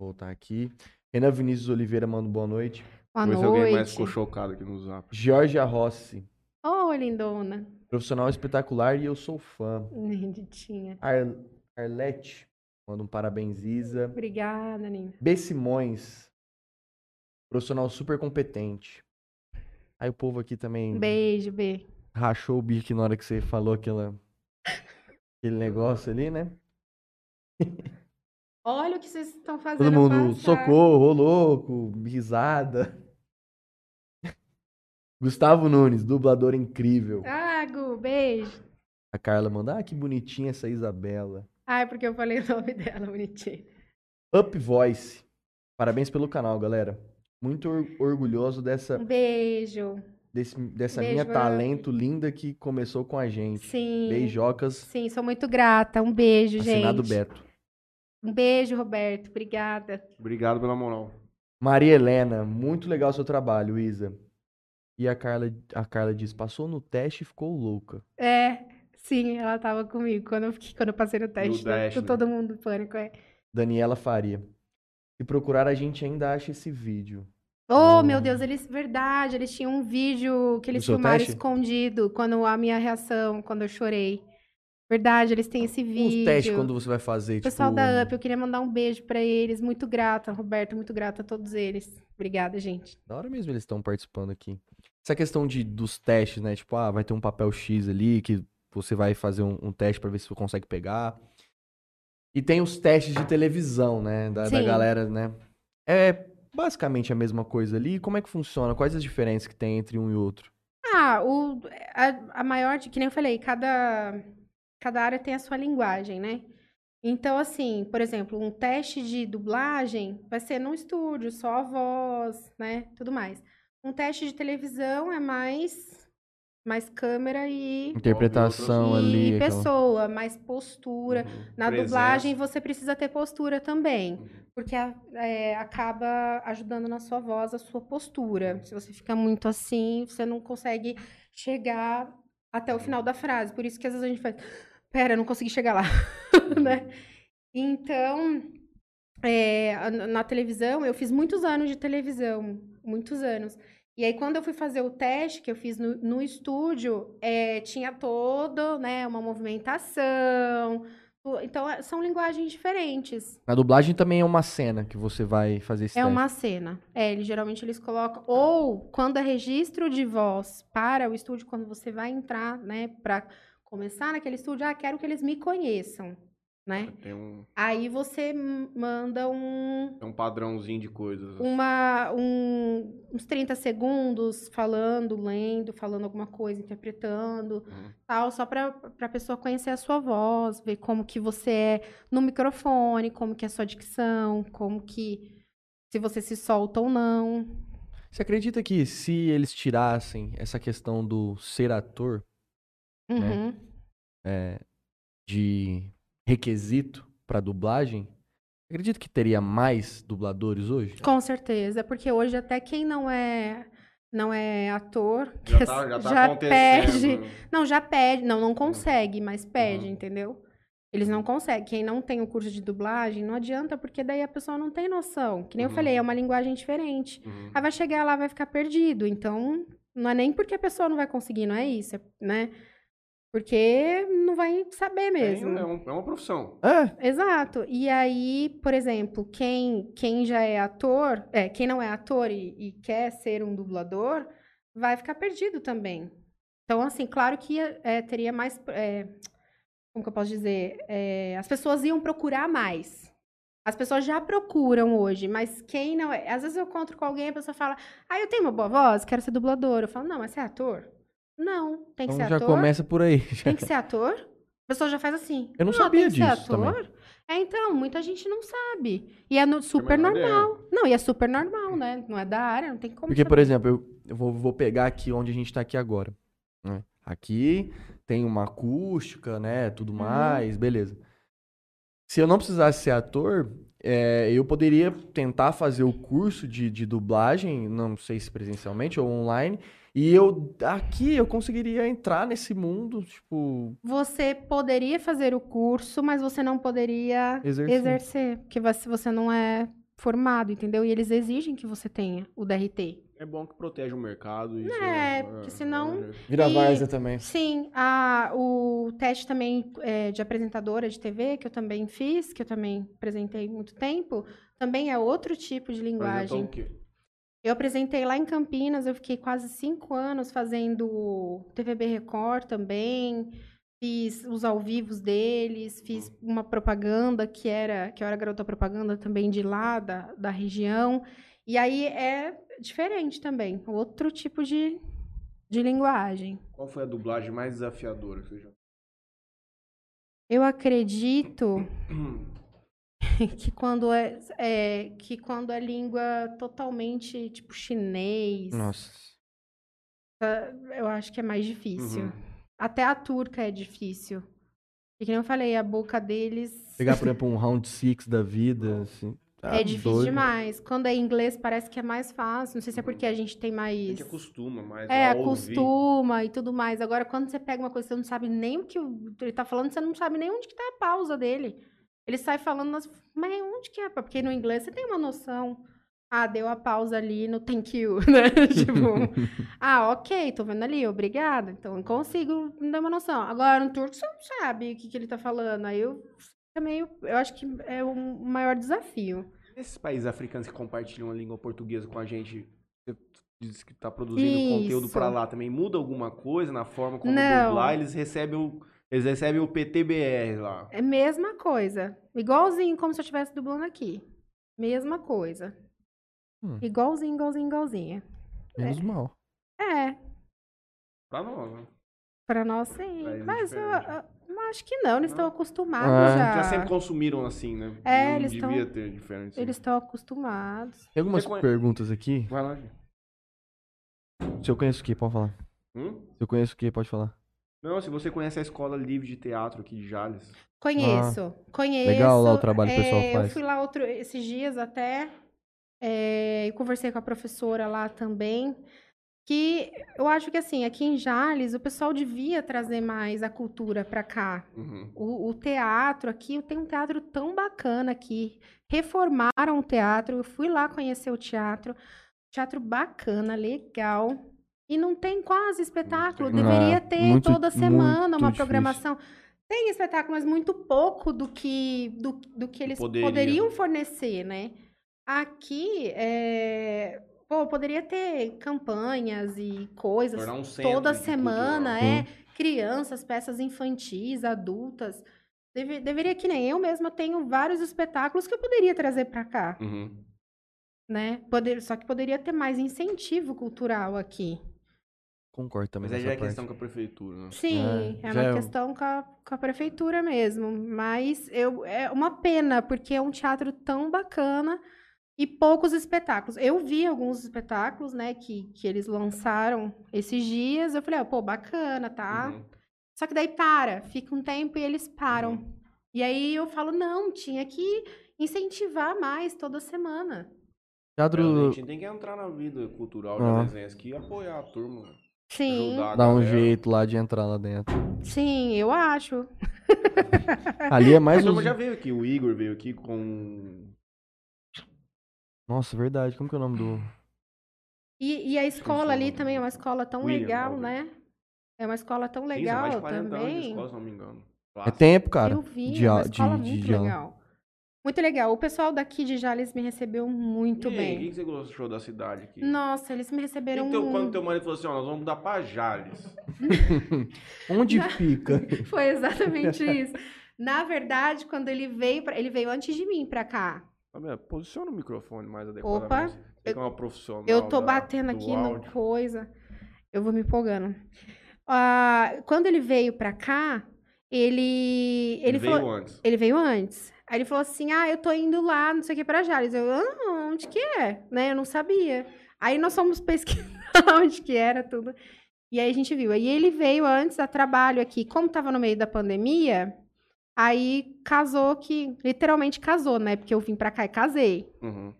Voltar aqui. Renan Vinícius Oliveira manda boa noite. Boa Vamos ver se alguém mais noite. ficou chocado aqui no zap. Georgia Rossi. Ô, lindona. Profissional espetacular e eu sou fã. Lindinha. Ar Arlete. Manda um parabéns, Isa. Obrigada, Nina. B. Simões. Profissional super competente. Aí o povo aqui também Beijo, B. rachou o bico na hora que você falou aquela, aquele negócio ali, né? Olha o que vocês estão fazendo. Todo mundo, passar. socorro, ô louco, risada. Gustavo Nunes, dublador incrível. Ah, Beijo. A Carla manda, ah, que bonitinha essa Isabela. Ai, porque eu falei o nome dela, bonitinho. Up Voice. Parabéns pelo canal, galera. Muito or- orgulhoso dessa, Um beijo. desse, dessa Beijo, minha talento linda que começou com a gente. Sim. Beijocas, Sim, sou muito grata. Um beijo, assinado gente. Beto. Um beijo, Roberto. Obrigada. Obrigado pela moral. Maria Helena, muito legal o seu trabalho, Isa. E a Carla, a Carla diz, passou no teste e ficou louca. É, sim, ela tava comigo quando eu, fiquei- quando eu passei no teste. do- Dash, do né? todo mundo do pânico, é. Daniela Faria. Se procurar, a gente ainda acha esse vídeo. Oh, Oh. meu Deus, eles, verdade, eles tinham um vídeo que eles filmaram teste? escondido quando a minha reação, quando eu chorei. Verdade, eles têm esse Os vídeo. testes quando você vai fazer, O pessoal tipo... da UP, eu queria mandar um beijo pra eles. Muito grata, Roberto, muito grata a todos eles. Obrigada, gente. Da hora mesmo eles estão participando aqui. Essa questão de, dos testes, né? Tipo, ah, vai ter um papel X ali que você vai fazer um, um teste pra ver se você consegue pegar. E tem os testes de televisão, né? Da, da galera, né? É basicamente a mesma coisa ali. Como é que funciona? Quais as diferenças que tem entre um e outro? Ah, o, a, a maior, de- que nem eu falei, cada, cada área tem a sua linguagem, né? Então, assim, por exemplo, um teste de dublagem vai ser num estúdio, só a voz, né? Tudo mais. Um teste de televisão é mais, mais câmera e, Interpretação e ali. aquela- pessoa, mais postura. Uhum. Na Presença. dublagem você precisa ter postura também, Uhum. porque a- é, acaba ajudando na sua voz a sua postura. Se você fica muito assim, você não consegue chegar até o final da frase. Por isso que às vezes a gente faz, pera, não consegui chegar lá, né? Então, é, na televisão, eu fiz muitos anos de televisão, muitos anos. E aí, quando eu fui fazer o teste que eu fiz no, no estúdio, é, tinha todo, né, uma movimentação. O- Então, é- são linguagens diferentes. Na dublagem também é uma cena que você vai fazer esse É teste. uma cena. É, eles, geralmente eles colocam. Ou quando é registro de voz para o estúdio, quando você vai entrar, né, para começar naquele estúdio, ah, quero que eles me conheçam, né? Tem um, Aí você manda um, tem um padrãozinho de coisas. uma, um- uns 30 segundos falando, lendo, falando alguma coisa, interpretando, Uhum. tal, só para a pessoa conhecer a sua voz, ver como que você é no microfone, como que é a sua dicção, como que se você se solta ou não. Você acredita que se eles tirassem essa questão do ser ator Uhum. é, de requisito pra dublagem, acredito que teria mais dubladores hoje? Com certeza, porque hoje até quem não é não é ator, Já que tá, já tá já pede, não, já pede, não, não consegue, mas pede, Uhum. entendeu? Eles não conseguem. Quem não tem o curso de dublagem, não adianta, porque daí a pessoa não tem noção. Que nem eu Uhum. falei, é uma linguagem diferente. Uhum. Aí vai chegar lá, vai ficar perdido. Então, não é nem porque a pessoa não vai conseguir, não é isso, é- né? Porque não vai saber mesmo. É, um- é uma profissão. É, Exato. E aí, por exemplo, quem, quem já é ator, é, quem não é ator e, e quer ser um dublador, vai ficar perdido também. Então, assim, claro que é, teria mais. é, como que eu posso dizer? É, as pessoas iam procurar mais. As pessoas já procuram hoje, mas quem não é. Às vezes eu encontro com alguém e a pessoa fala: Ah, eu tenho uma boa voz, quero ser dublador. Eu falo: Não, mas você é ator? Não, tem que então ser já ator. começa por aí. Tem que ser ator? A pessoa já faz assim. Eu não "Ah, sabia tem que ser disso também. ator?" É, então, muita gente não sabe. E é no- super ideia. normal. Não, e é super normal, né? Não é da área, não tem como Porque, por saber. exemplo, eu, eu vou, vou pegar aqui onde a gente tá aqui agora. né? Aqui tem uma acústica, né? Tudo Uhum. mais, beleza. Se eu não precisasse ser ator, é, eu poderia tentar fazer o curso de, de dublagem, não sei se presencialmente ou online, e eu aqui eu conseguiria entrar nesse mundo, tipo, Você poderia fazer o curso, mas você não poderia Exercer. exercer. Porque você você não é formado, entendeu? E eles exigem que você tenha o DRT. É bom que protege o mercado. Isso É, porque senão- vira E- várzea também. Sim, a, o teste também é, de apresentadora de TV, que eu também fiz, que eu também apresentei muito tempo, também é outro tipo de linguagem. o quê? Eu apresentei lá em Campinas, eu fiquei quase cinco anos fazendo TVB Record também, fiz os ao vivos deles, fiz uma propaganda que era, que eu era garota propaganda também de lá, da, da região. E aí é diferente também, outro tipo de, de linguagem. Qual foi a dublagem mais desafiadora que você já Eu acredito que quando é, é que quando é língua totalmente tipo chinês, Nossa. eu acho que é mais difícil. Uhum. Até a turca é difícil. E que nem eu falei, a boca deles Pegar, por exemplo, um round six da vida, assim. tá é difícil doido. demais. Quando é inglês parece que é mais fácil. Não sei se é porque a gente tem A mais gente acostuma mais É, a ouvir. acostuma e tudo mais. Agora, quando você pega uma coisa que você não sabe nem o que ele tá falando, você não sabe nem onde que tá a pausa dele. Ele sai falando, mas onde que é? Porque no inglês você tem uma noção. Ah, deu a pausa ali no thank you, né? tipo, ah, ok, tô vendo ali, obrigada. Então, eu consigo dar uma noção. Agora, no turco, você não sabe o que, que ele tá falando. Aí eu fica meio. Eu acho que é o maior desafio. Esses países africanos que compartilham a língua portuguesa com a gente, você diz que tá produzindo conteúdo Isso. pra lá também, muda alguma coisa na forma como dublar? Eles recebem o, eles recebem o PTBR lá. É mesma coisa. Igualzinho como se eu estivesse dublando aqui. Mesma coisa. Hum. Igualzinho, igualzinho, igualzinho. Menos mal. É, Pra nós, né? pra nós sim. Países Mas eu, eu acho que não, eles estão acostumados Ah. já. Já sempre consumiram assim, né? É, Não eles devia tão- ter diferença. Eles estão acostumados. Tem algumas Você perguntas aqui. Vai lá, gente. Se eu conheço o que, pode falar. Hum? Se eu conheço o que, pode falar. Não, se você conhece a Escola Livre de Teatro aqui de Jales. Conheço, conheço. Ah. Legal lá o trabalho que o pessoal É, faz. Eu fui lá outro, esses dias até. é, eu conversei com a professora lá também. Que eu acho que assim, aqui em Jales, o pessoal devia trazer mais a cultura pra cá. Uhum. O, o teatro aqui, tem um teatro tão bacana aqui. Reformaram o teatro, eu fui lá conhecer o teatro. Teatro bacana, legal. E não tem quase espetáculo. Deveria ter muito- toda semana uma difícil. programação. Tem espetáculo, mas muito pouco do que, do, do que eles Poderia. poderiam fornecer, né? Aqui, é, pô, poderia ter campanhas e coisas um toda semana, é. Crianças, peças infantis, adultas. Deve- deveria que nem eu mesma tenho vários espetáculos que eu poderia trazer pra cá, Uhum. né? Poder, só que poderia ter mais incentivo cultural aqui. Concordo também Mas aí já é parte. questão com a prefeitura, né? Sim, É, é, uma é questão com a, com a prefeitura mesmo. Mas eu, é uma pena, porque é um teatro tão bacana e poucos espetáculos. Eu vi alguns espetáculos, né, que, que eles lançaram esses dias. Eu falei, ah, pô, bacana, tá? Uhum. Só que daí para, fica um tempo e eles param. Uhum. E aí eu falo, não, tinha que incentivar mais toda semana. É, a Teatro gente tem que entrar na vida cultural Ah. da desenhas aqui e apoiar a turma. Sim, dá um jeito lá de entrar lá dentro. sim, eu acho. Ali é mais os... já veio aqui, o Igor veio aqui com. Nossa, verdade. Como que é o nome do... E, e a escola ali também é uma escola tão William, legal, né? É uma escola tão são legal mais de 40 anos de também. escola, se não me engano. É tempo, cara. Eu vi, de, é uma escola de- muito de legal. Muito legal. O pessoal daqui de Jales me recebeu muito e aí, bem. o que você gostou da cidade aqui? Nossa, eles me receberam Então, quando muito. teu marido falou assim, ó, nós vamos mudar pra Jales. Onde fica? Foi exatamente isso. Na verdade, quando ele veio, pra... ele veio antes de mim pra cá. Fabiola, posiciona o microfone mais Opa, adequadamente. Você que é uma profissional Eu tô da- batendo do aqui no áudio. coisa. Eu vou me empolgando. Ah, quando ele veio pra cá, ele. Ele, Ele, veio falou. antes. Ele veio antes. Aí ele falou assim: Ah, eu tô indo lá, não sei o que, pra Jales. Eu, ah, onde que é? Né? Eu não sabia. Aí nós fomos pesquisar onde que era tudo. E aí a gente viu. Aí ele veio antes a trabalho aqui. Como tava no meio da pandemia, aí casou que. Literalmente casou, né? Porque eu vim pra cá e casei. Uhum.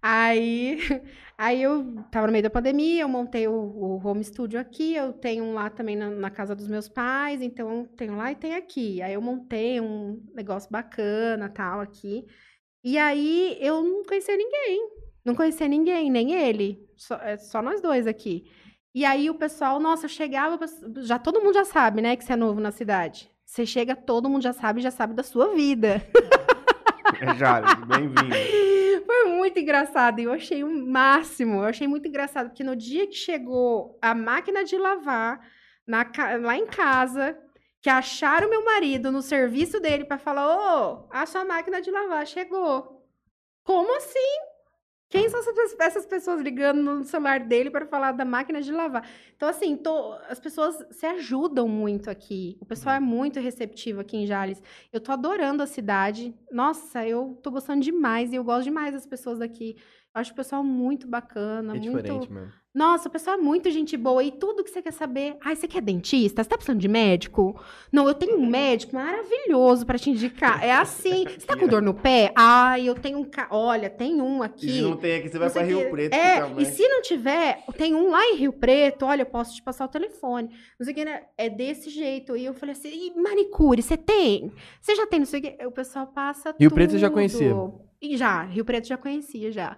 Aí, aí eu tava no meio da pandemia, eu montei o, o home studio aqui, eu tenho um lá também na, na casa dos meus pais, então tenho lá e tenho aqui. Aí eu montei um negócio bacana, tal, aqui. E aí eu não conhecia ninguém, não conhecia ninguém, nem ele, só, é só nós dois aqui. E aí o pessoal, nossa, eu chegava, já todo mundo já sabe, né, que você é novo na cidade. Você chega, todo mundo já sabe, já sabe da sua vida. É Jales, bem-vindo. Foi muito engraçado. E eu achei o máximo. Eu achei muito engraçado. Porque no dia que chegou a máquina de lavar na lá em casa, que acharam meu marido no serviço dele para falar: Ô, a sua máquina de lavar chegou. Como assim? Quem são essas, pessoas ligando no celular dele para falar da máquina de lavar? Então, assim, tô- as pessoas se ajudam muito aqui. O pessoal é muito receptivo aqui em Jales. Eu tô adorando a cidade. Nossa, eu tô gostando demais e eu gosto demais das pessoas daqui. Eu acho o pessoal muito bacana, É muito. diferente mesmo. Nossa, o pessoal é muito gente boa e tudo que você quer saber. Ai, você quer dentista? Você tá precisando de médico? Não, eu tenho um médico maravilhoso pra te indicar. É assim. Você tá com dor no pé? Ai, eu tenho um. ca- Olha, tem um E aqui. se não tem aqui, você vai pra Rio Preto É, e se não tiver, tem um lá em Rio Preto, olha, eu posso te passar o telefone. Não sei o que, né? É desse jeito. E eu falei assim, e manicure, você tem? Você já tem, não sei o que. O pessoal passa Rio Preto você já tudo. conhecia? E já, Rio Preto já conhecia, já.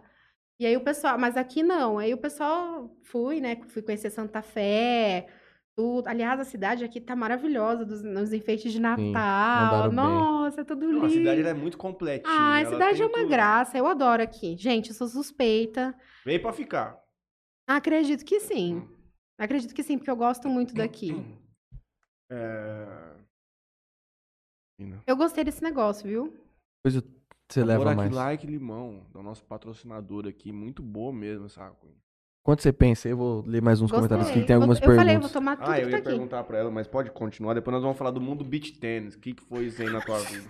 E aí o pessoal, mas aqui não. Aí o pessoal, fui, né, fui conhecer Santa Fé, tudo. Aliás, a cidade aqui tá maravilhosa, dos, nos enfeites de Natal. bem. Nossa, é tudo Não, lindo. a cidade é muito completinha. Ah, a ela cidade é uma tudo. graça. Eu adoro aqui. Gente, eu sou suspeita. Veio pra ficar. Acredito que sim. Acredito que sim, porque eu gosto muito daqui. É... Eu gostei desse negócio, viu? Depois você leva Agora mais. aqui, like limão, do nosso patrocinador aqui, muito boa mesmo essa água. Quando você pensa, eu vou ler mais uns comentários aqui. Gostei. Tem algumas eu, eu falei, eu perguntas. vou tomar tudo Ah, eu que ia tá aqui. perguntar pra ela, mas pode continuar. Depois nós vamos falar do mundo beach tênis. O que, que foi isso aí na tua vida?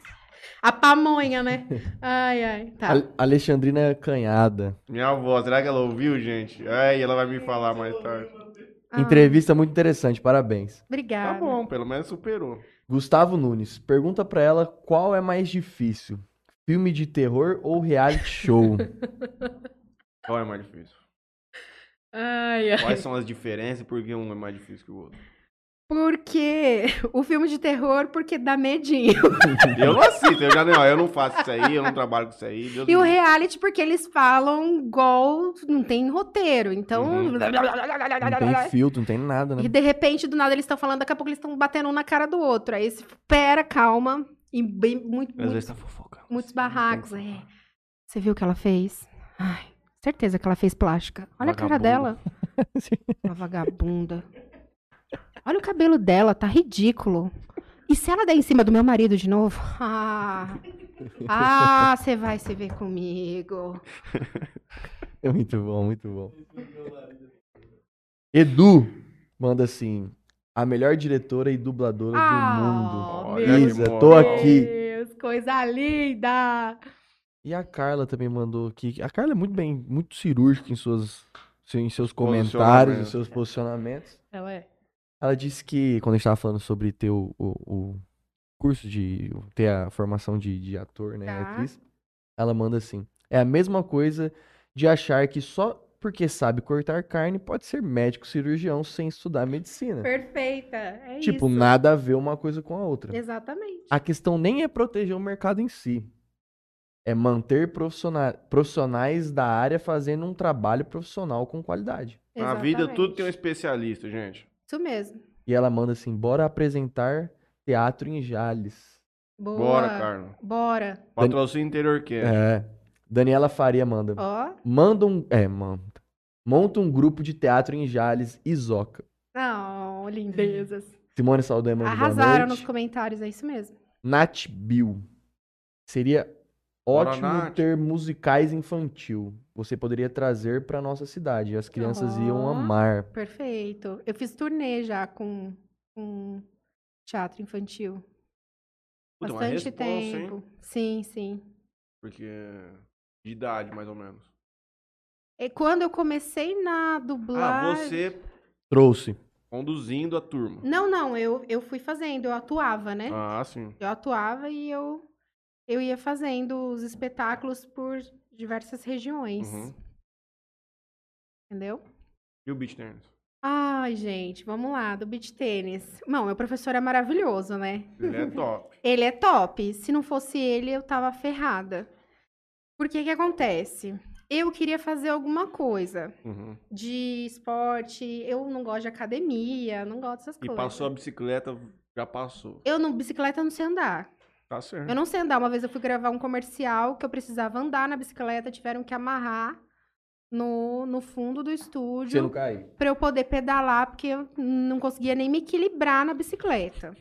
A pamonha, né? Ai, ai. Tá. Ale- Alexandrina Canhada. Minha avó, será que ela ouviu, gente? Ai, ela vai me falar mais tarde. Ah, Entrevista muito interessante, parabéns. Obrigada. Tá bom, pelo menos superou. Gustavo Nunes, pergunta pra ela qual é mais difícil: filme de terror ou reality show? Qual é mais difícil? Ai, ai. Quais são as diferenças e por que um é mais difícil que o outro? Porque o filme de terror, porque dá medinho. Eu não assisto, eu já não, eu não faço isso aí, eu não trabalho com isso aí. Deus E o me livre. reality, porque eles falam igual, não tem roteiro. Então. Uhum. Não tem filtro, não tem nada, né? E de repente, do nada, eles estão falando, daqui a pouco eles estão batendo um na cara do outro. Aí você espera, calma. E bem, muito, Às muito- vezes tá fofocando. Muitos barracos. É. Você viu o que ela fez? Ai, certeza que ela fez plástica. Olha a cara Vagabunda. dela. Uma vagabunda. Olha o cabelo dela, tá ridículo. E se ela der em cima do meu marido de novo? Ah, ah, você vai se ver comigo. É muito bom, muito bom. Edu manda assim: a melhor diretora e dubladora do mundo. Ah, Olha Isa, tô aqui. Coisa linda. E a Carla também mandou aqui. A Carla é muito bem, muito cirúrgica em suas em seus comentários, em seus posicionamentos. Ela é. Ela disse que, quando a gente tava falando sobre ter o, o, o curso de. ter a formação de, de ator, né? Tá. Atriz, ela manda assim: é a mesma coisa de achar que só porque sabe cortar carne, pode ser médico cirurgião sem estudar medicina. Perfeita. É tipo, isso. nada a ver uma coisa com a outra. Exatamente. A questão nem é proteger o mercado em si. É manter profissionais da área fazendo um trabalho profissional com qualidade. Na vida tudo tem um Exatamente. especialista, gente. Isso mesmo. E ela manda assim: bora apresentar teatro em Jales. Boa. Bora, Carla. Bora. Patrocínio interior que é. É. Daniela Faria manda. Ó. Manda um. É, manda. Monta um grupo de teatro em Jales, Isoca. Não, lindezas. Simone Saldanha manda Arrasaram nos comentários, é isso mesmo. Nath Bill. Seria Bora, ótimo Nath. ter musicais infantil. Você poderia trazer pra nossa cidade. As crianças iam Ó. amar. Perfeito. Eu fiz turnê já com, com teatro infantil. Puta, Bastante responsa, hein? tempo. Sim, sim. Porque. De idade, mais ou menos. E quando eu comecei na Ah, dublagem. você Trouxe. conduzindo a turma. Não, não, eu, eu fui fazendo, eu atuava, né? Ah, sim. Eu atuava e eu, eu ia fazendo os espetáculos por diversas regiões. Uhum. Entendeu? E o beach tennis? Ai, gente, vamos lá, do beach tênis. Não, meu professor é maravilhoso, né? Ele é top. Ele é top. Se não fosse ele, eu tava ferrada. Por que que acontece? Eu queria fazer alguma coisa Uhum. de esporte. Eu não gosto de academia, não gosto dessas E coisas. passou a bicicleta, já passou. Eu não, bicicleta eu não sei andar. Tá certo. Eu não sei andar. Uma vez eu fui gravar um comercial que eu precisava andar na bicicleta, tiveram que amarrar no, no fundo do Você estúdio não cai? pra eu poder pedalar, porque eu não conseguia nem me equilibrar na bicicleta.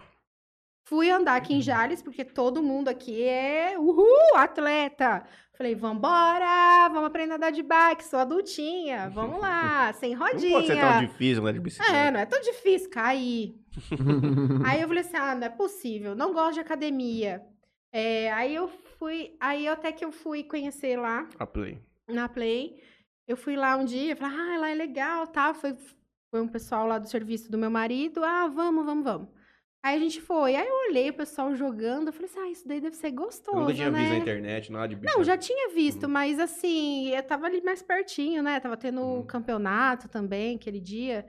Fui andar aqui em Jales, porque todo mundo aqui é uhul, atleta. Falei, vambora, vamos aprender a andar de bike, sou adultinha, vamos lá, sem Não rodinha. pode ser tão difícil andar de bicicleta. É, não é tão difícil cair. Aí eu falei assim, ah, não é possível, não gosto de academia. É, aí eu fui, aí até que eu fui conhecer lá A play. na Play, eu fui lá um dia, falei, ah, lá é legal, tá? Foi, foi um pessoal lá do serviço do meu marido, ah, vamos, vamos, vamos. Aí a gente foi, aí eu olhei o pessoal jogando, eu falei assim, ah, isso daí deve ser gostoso, Eu nunca tinha né? visto na internet nada de bicicleta. Não, já tinha visto, Uhum. mas assim, eu tava ali mais pertinho, né? Tava tendo Uhum. campeonato também, aquele dia.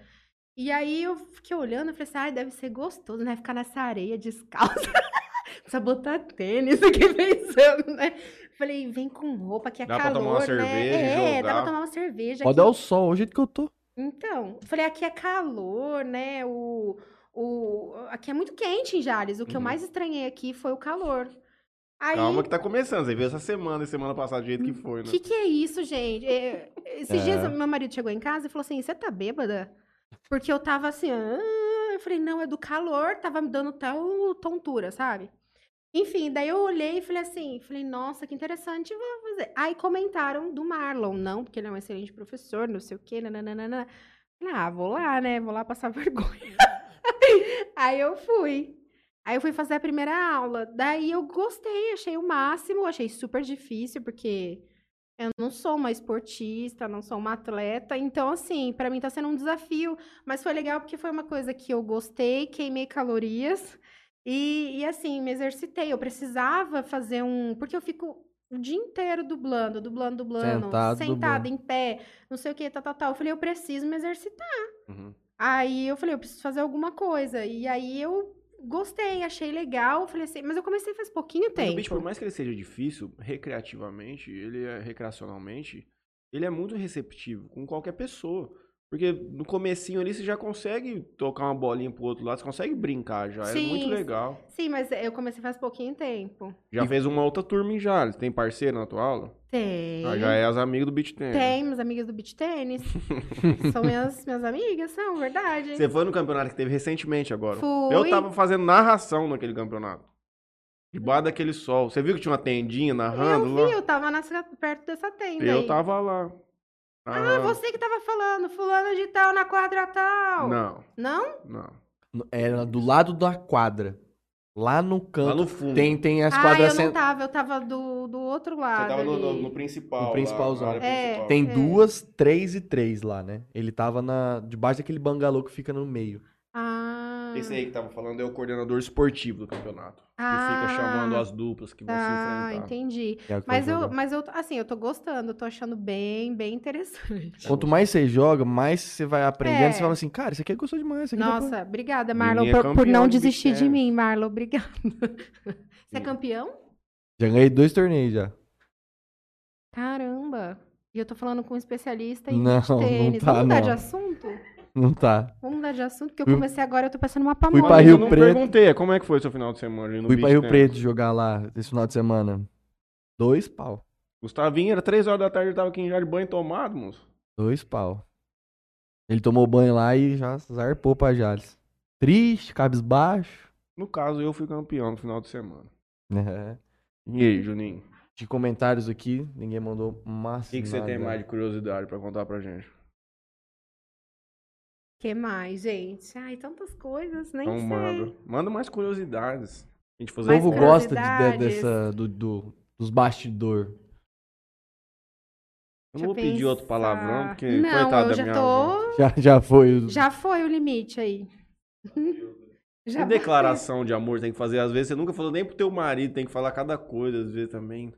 E aí eu fiquei olhando e falei assim, ai, deve ser gostoso, né? Ficar nessa areia descalça. Precisa botar tênis, fiquei pensando, né? Falei, vem com roupa, que é Dá pra calor, tomar uma né? cerveja é, dá jogar. pra tomar uma cerveja. Pode dar aqui. o sol, o jeito que eu tô. Então, falei, aqui é calor, né? O, o, aqui é muito quente em Jales. O que eu Uhum. mais estranhei aqui foi o calor. Aí, Calma que tá começando. Você viu essa semana e semana passada do jeito que foi, O né? que, que é isso, gente? É, Esses É. dias meu marido chegou em casa e falou assim: Você tá bêbada? Porque eu tava assim, ah, eu falei, não, é do calor, tava me dando tal tontura, sabe? Enfim, daí eu olhei e falei assim, falei, nossa, que interessante, vou fazer. Aí comentaram do Marlon, não, porque ele é um excelente professor, não sei o quê, nananana. Falei, ah, vou lá, né? Vou lá passar vergonha. Aí eu fui. Aí eu fui fazer a primeira aula. Daí eu gostei, achei o máximo, achei super difícil, porque eu não sou uma esportista, não sou uma atleta. Então, assim, pra mim tá sendo um desafio. Mas foi legal porque foi uma coisa que eu gostei, queimei calorias. E, e assim, me exercitei. Eu precisava fazer um. Porque eu fico o dia inteiro dublando, dublando, dublando, Sentado, sentada dublando. em pé, não sei o que, tal, tal, tal. Eu falei, eu preciso me exercitar. Uhum. Aí eu falei, eu preciso fazer alguma coisa. E aí eu gostei, achei legal. Falei assim, mas eu comecei faz pouquinho o tempo. beach, por mais que ele seja difícil, recreativamente, ele é recreacionalmente, ele é muito receptivo com qualquer pessoa. Porque no comecinho ali você já consegue tocar uma bolinha pro outro lado, você consegue brincar já. É Sim, muito sim. legal. Sim, mas eu comecei faz pouquinho tempo. Já fez uma outra turma em Jales. Tem parceiro na tua aula? Tem. Ah, já é as amigas do beach tennis. Tem, minhas amigas do beach tênis. são minhas, minhas amigas, são, verdade. Você foi no campeonato que teve recentemente agora. Fui. Eu tava fazendo narração naquele campeonato. Debaixo daquele sol. Você viu que tinha uma tendinha narrando eu lá? vi, eu tava nessa, perto dessa tenda Eu aí. tava lá. Ah, narrando. você que tava falando, fulano de tal na quadra tal. Não, Não? não. Era do lado da quadra. Lá no canto. Lá no fundo. Tem, tem as ah, quadras eu não tava, eu tava do, do outro lado Você tava no, no- no principal. No principalzão. É. principal. Tem É. duas, três e três lá, né? Ele tava na, debaixo daquele bangalô que fica no meio. Ah, Esse aí que tava falando é o coordenador esportivo do campeonato. Ah, que fica chamando as duplas que vão se Ah, enfrentar. entendi. que é Mas eu, jogar. mas eu, assim, eu tô gostando, eu tô achando bem, bem interessante. Quanto mais você joga, mais você vai aprendendo. É. Você fala assim, cara, isso aqui é gostoso demais. Isso aqui dá pra- Nossa, obrigada, Marlon, é por, por não de desistir de mim, Marlon. Obrigada. Você é Sim. campeão? Já ganhei dois torneios já. Caramba. E eu tô falando com um especialista em Não, não tênis. tá, Vamos mudar de não. assunto? Não tá. Vamos mudar de assunto, porque eu Fui- comecei agora, eu tô passando uma Fui pamonha. pra Mas Rio eu não Preto. perguntei, como é que foi o seu final de semana ali no Fui pra beach Rio tennis? Preto jogar lá esse final de semana. Dois pau. Gustavinho, era três horas da tarde, ele tava aqui já de banho tomado, moço. Dois pau. Ele tomou banho lá e já zarpou pra Jales. Triste, cabisbaixo. No caso, eu fui campeão no final de semana. É. E aí, Juninho? De comentários aqui, ninguém mandou massa. O que, que você tem mais de curiosidade pra contar pra gente? Que mais, gente? Ai, tantas coisas, nem Então sei. manda. Manda mais curiosidades. A gente O fazer Mais povo gosta de- de- dessa, do, do- dos bastidores. Eu não vou eu pedir outro pensar. palavrão, porque Não, coitado eu da já minha tô... Já, já foi. o- Já foi o limite aí. Que declaração de amor tem que fazer? Às vezes você nunca falou nem pro teu marido, tem que falar cada coisa, às vezes também.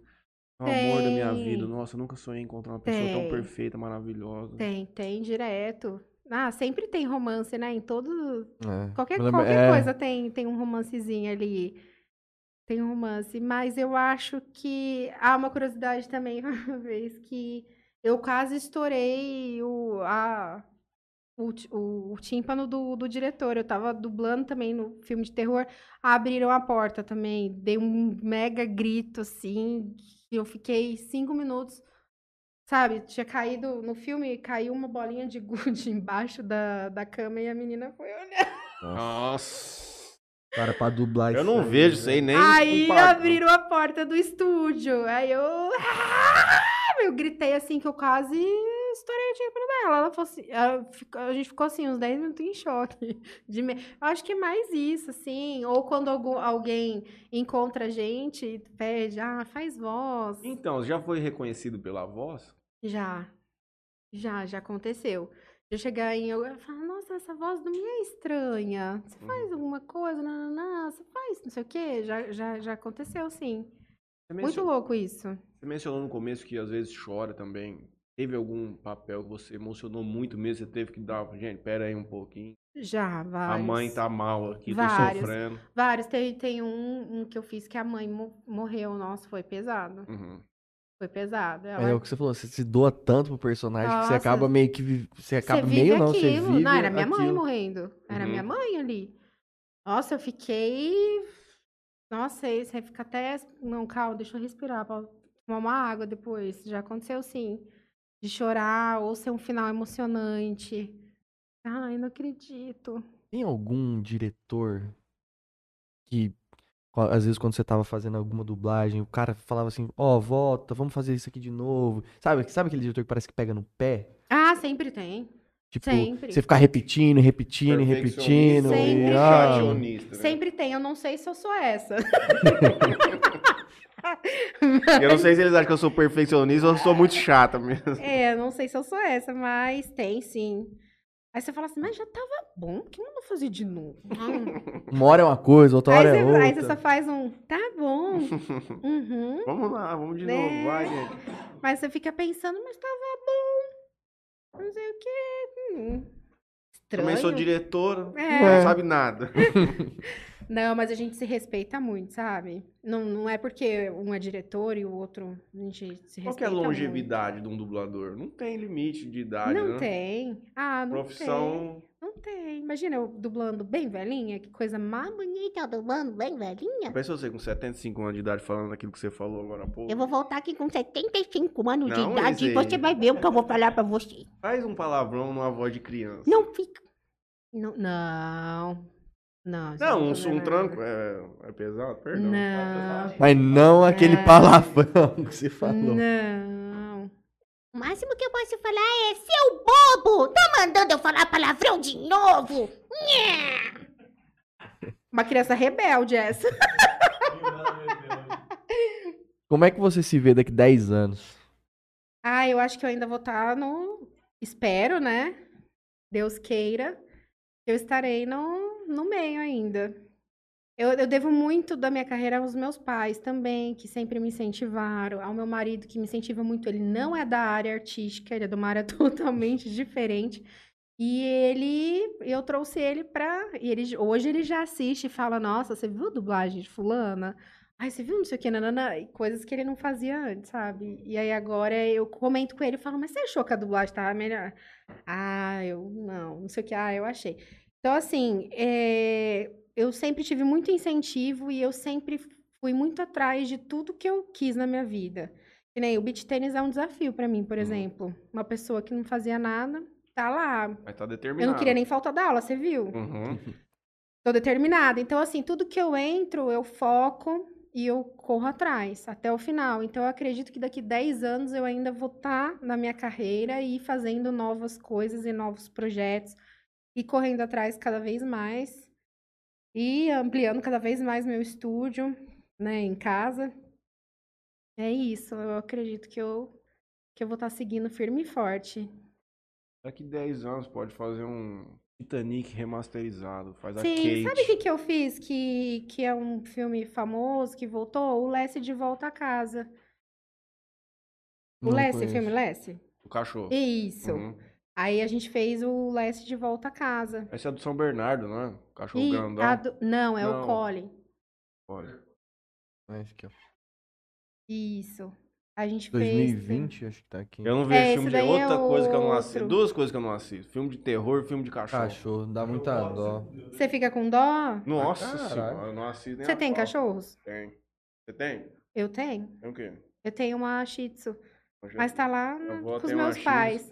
É o amor da minha Tem. vida. Nossa, eu nunca sonhei em encontrar uma pessoa tão Tem. perfeita, maravilhosa. Tem, tem, direto. Ah, sempre tem romance, né? Em todo... É. Qualquer, lembro- qualquer é, coisa tem, tem um romancezinho ali. Tem um romance. Mas eu acho que. Há uma curiosidade também, uma vez que eu quase estourei o, a, o, o, o tímpano do, do diretor. Eu tava dublando também no filme de terror. Abriram a porta também. Dei um mega grito, assim. e Eu fiquei cinco minutos. Sabe, tinha caído no filme, caiu uma bolinha de gude embaixo da, da cama e a menina foi olhar. Nossa. Cara, pra dublar Eu não aí, vejo né? isso aí nem. Aí padrão. abriram a porta do estúdio. Aí eu. Eu gritei assim que eu quase estourei o tímpano dela. Ela falou assim. ela ficou- A gente ficou assim, uns 10 minutos em choque. De me... Eu acho que é mais isso, assim. Ou quando algum- alguém encontra a gente e pede, ah, faz voz. Então, já foi reconhecido pela voz? Já. Já, já aconteceu. Eu chegar em eu falar, nossa, essa voz não me é estranha. Você faz Uhum. alguma coisa? Não, não, não, você faz não sei o quê. Já, já, já aconteceu, sim. Muito louco isso. você mencionou no começo que às vezes chora também. Teve algum papel que você emocionou muito mesmo? Você teve que dar. Gente, pera aí um pouquinho. Já, A vários. mãe tá mal aqui, tô Vários. sofrendo. Vários. Tem, tem um, um que eu fiz que a mãe mo- morreu. Nossa, foi pesado. Uhum. Foi pesado. Ela... Mas é o que você falou, você se doa tanto pro personagem que você Nossa. acaba meio que. Você acaba Você meio não, aquilo. você vive. não, era minha mãe aquilo. morrendo. Era Uhum. minha mãe ali. Nossa, eu fiquei. Nossa, aí você fica até. Não, calma, deixa eu respirar. Pra tomar uma água depois. Já aconteceu sim. De chorar ou ser um final emocionante. Ai, não acredito. Tem algum diretor que, às vezes, quando você tava fazendo alguma dublagem, o cara falava assim, ó, volta, vamos fazer isso aqui de novo. Sabe, sabe aquele diretor que parece que pega no pé? Ah, sempre tem. Tipo, Sempre. você ficar repetindo, repetindo, e repetindo. Sempre. E, ah, perfeccionista, né? Sempre tem. Eu não sei se eu sou essa. Eu não sei se eles acham que eu sou perfeccionista ou eu sou muito chata mesmo. É, eu não sei se eu sou essa, mas tem sim. Aí você fala assim, mas já tava bom, por que eu não fazer de novo? Uma hora é uma coisa, outra aí, hora você, é outra. aí você só faz um, tá bom. Uhum. Vamos lá, vamos de Né? novo, vai, gente. Mas você fica pensando, mas tava bom. Não sei o quê. Hum. Estranho. Também sou diretora, É. não sabe nada. Não, mas a gente se respeita muito, sabe? Não, não é porque um é diretor e o outro a gente se respeita Qual que é a muito. longevidade de um dublador? Não tem limite de idade, Não né? tem. Ah, não tem. Profissão. Não tem. Imagina eu dublando bem velhinha, que coisa mais bonita. Bonita, dublando, bem velhinha. Pensa você com 75 anos de idade falando aquilo que você falou agora há pouco. Eu vou voltar aqui com 75 anos Não, de idade e você vai ver o que eu vou falar pra você. Faz um palavrão numa voz de criança. Não fica. Não. Não. Não, Não, um, um nada. tranco é, é pesado, perdão. Não. Mas não aquele É. palavrão que você falou. Não. O máximo que eu posso falar é seu bobo! Tá mandando eu falar palavrão de novo? Uma criança rebelde essa. Como é que você se vê daqui 10 anos? Ah, eu acho que eu ainda vou estar no. Espero, né? Deus queira. Eu estarei no, no meio ainda. Eu, eu devo muito da minha carreira aos meus pais também, que sempre me incentivaram, ao meu marido, que me incentiva muito. Ele não é da área artística, ele é de uma área totalmente diferente. E ele, eu trouxe ele pra. E ele, hoje ele já assiste e fala: Nossa, você viu a dublagem de Fulana? Ai, você viu não sei o que, nanana, e coisas que ele não fazia antes, sabe? E aí agora eu comento com ele e falo: Mas você achou que a dublagem tava melhor? Ah, eu não, não sei o que, ah, eu achei. Então, assim, é, eu sempre tive muito incentivo e eu sempre fui muito atrás de tudo que eu quis na minha vida. Que nem o beach tênis é um desafio pra mim, por exemplo. Uma pessoa que não fazia nada, tá lá. Mas tá Eu determinado. não queria nem falta da aula, você viu? Uhum. Tô determinada. Então, assim, tudo que eu entro, eu foco e eu corro atrás até o final. Então, eu acredito que daqui 10 anos eu ainda vou estar na minha carreira e fazendo novas coisas e novos projetos e correndo atrás cada vez mais e ampliando cada vez mais meu estúdio, né, em casa. É isso, eu acredito que eu que eu vou estar seguindo firme e forte. Daqui 10 anos pode fazer um Titanic remasterizado. Faz a Sim, Kate. sabe o que, que eu fiz? Que, que é um filme famoso que voltou? O Lessie de Volta a Casa. O Lessie, filme Lessie? O cachorro. Isso. Uhum. Aí a gente fez o Lessie de Volta a Casa. Esse é do São Bernardo, não é? O cachorro E grandão. a do- Não, é Não. o Colin. Olha. Ah, esse aqui, ó. Isso. A gente fez. 2020, acho que tá aqui. Eu não vejo É, filme de é outra coisa que eu não assisto. outro. Duas coisas que eu não assisto. Filme de terror e filme de cachorro. Cachorro, dá muita dó. Você fica com dó? Nossa Ah, senhora, eu não assisto nem Você tem pau. cachorros? Tem. Você tem? Eu tenho. Tem o quê? Eu tenho uma Shih Tzu. Mas tá lá Eu com os meus Shih pais.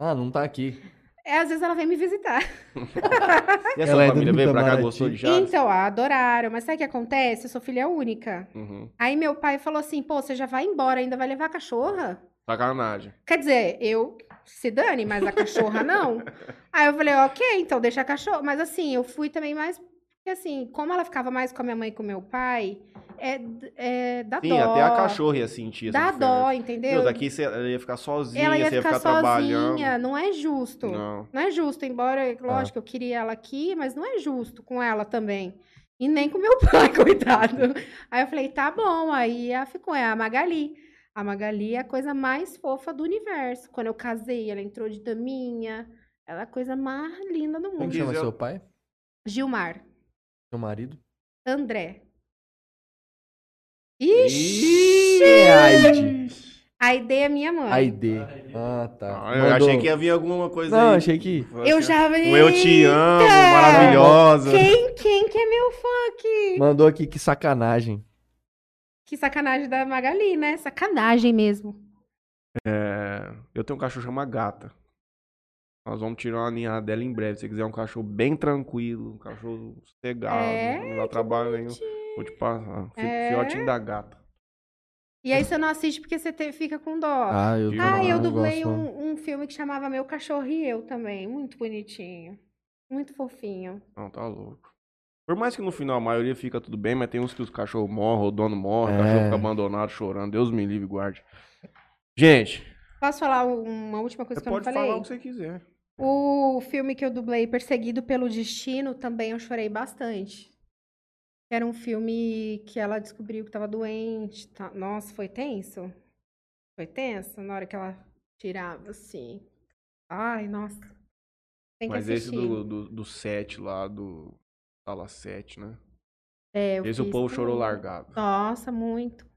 Ah, não tá aqui. É, às vezes ela vem me visitar. E essa Ela é do família veio pra cá, Itamaraty. gostou de Chaves? Então, adoraram. Mas sabe o que acontece? Eu sou filha única. Uhum. Aí meu pai falou assim: pô, você já vai embora, ainda vai levar a cachorra? Sacanagem. Quer dizer, eu se dane, mas a cachorra não. Aí eu falei: ok, então deixa a cachorra. Mas assim, eu fui também mais. Porque assim, como ela ficava mais com a minha mãe e com o meu pai, é, é dá Sim, dó. até a cachorra ia sentir essa Dá diferença. dó, entendeu? Meu, daqui você ela ia ficar sozinha, ela ia você ia ficar, ficar trabalhando. sozinha, não é justo. Não. Não é justo, embora, Ah. lógico, eu queria ela aqui, mas não é justo com ela também. E nem com meu pai, coitado. Aí eu falei, tá bom. Aí ela ficou, é a Magali. A Magali é a coisa mais fofa do universo. Quando eu casei, ela entrou de daminha. Ela é a coisa mais linda do Como mundo. chama Diz eu- seu pai? Gilmar. Seu marido? André. Ixi, Ixi! é Aide. A ideia é minha mãe. Aide. Ah, tá. Ah, eu Mandou- achei que ia vir alguma coisa Não, aí. achei que... Eu já Um eu te amo, Eita! maravilhosa. Quem, quem que é meu fã aqui? Mandou aqui que sacanagem. Que sacanagem da Magali, né? Sacanagem mesmo. É, eu tenho um cachorro chamado Gata. Nós vamos tirar uma ninhada dela em breve. Se você quiser um cachorro bem tranquilo, um cachorro sossegado, É, não dá trabalho nenhum. Vou te passar. É? Fiotinho da gata. E aí você não assiste porque você te- fica com dó. Ah, eu? Ah, eu dublei um, um filme que chamava Meu Cachorro e Eu também. Muito bonitinho. Muito fofinho. Não, tá louco. Por mais que no final a maioria fica tudo bem, mas tem uns que os cachorros morrem, o dono morre, o É. cachorro fica abandonado chorando. Deus me livre e guarde. Gente, Posso falar uma última coisa você que eu não pode falei? falar o que você quiser. O filme que eu dublei, Perseguido pelo Destino, também eu chorei bastante. Era um filme que ela descobriu que estava doente. tá- Nossa, foi tenso? Foi tenso na hora que ela tirava, assim. Ai, nossa. Tem que Mas esse assistir. do, do, do 7 lá, do Sala 7, né? É, Esse o povo chorou também. largado. Nossa, muito.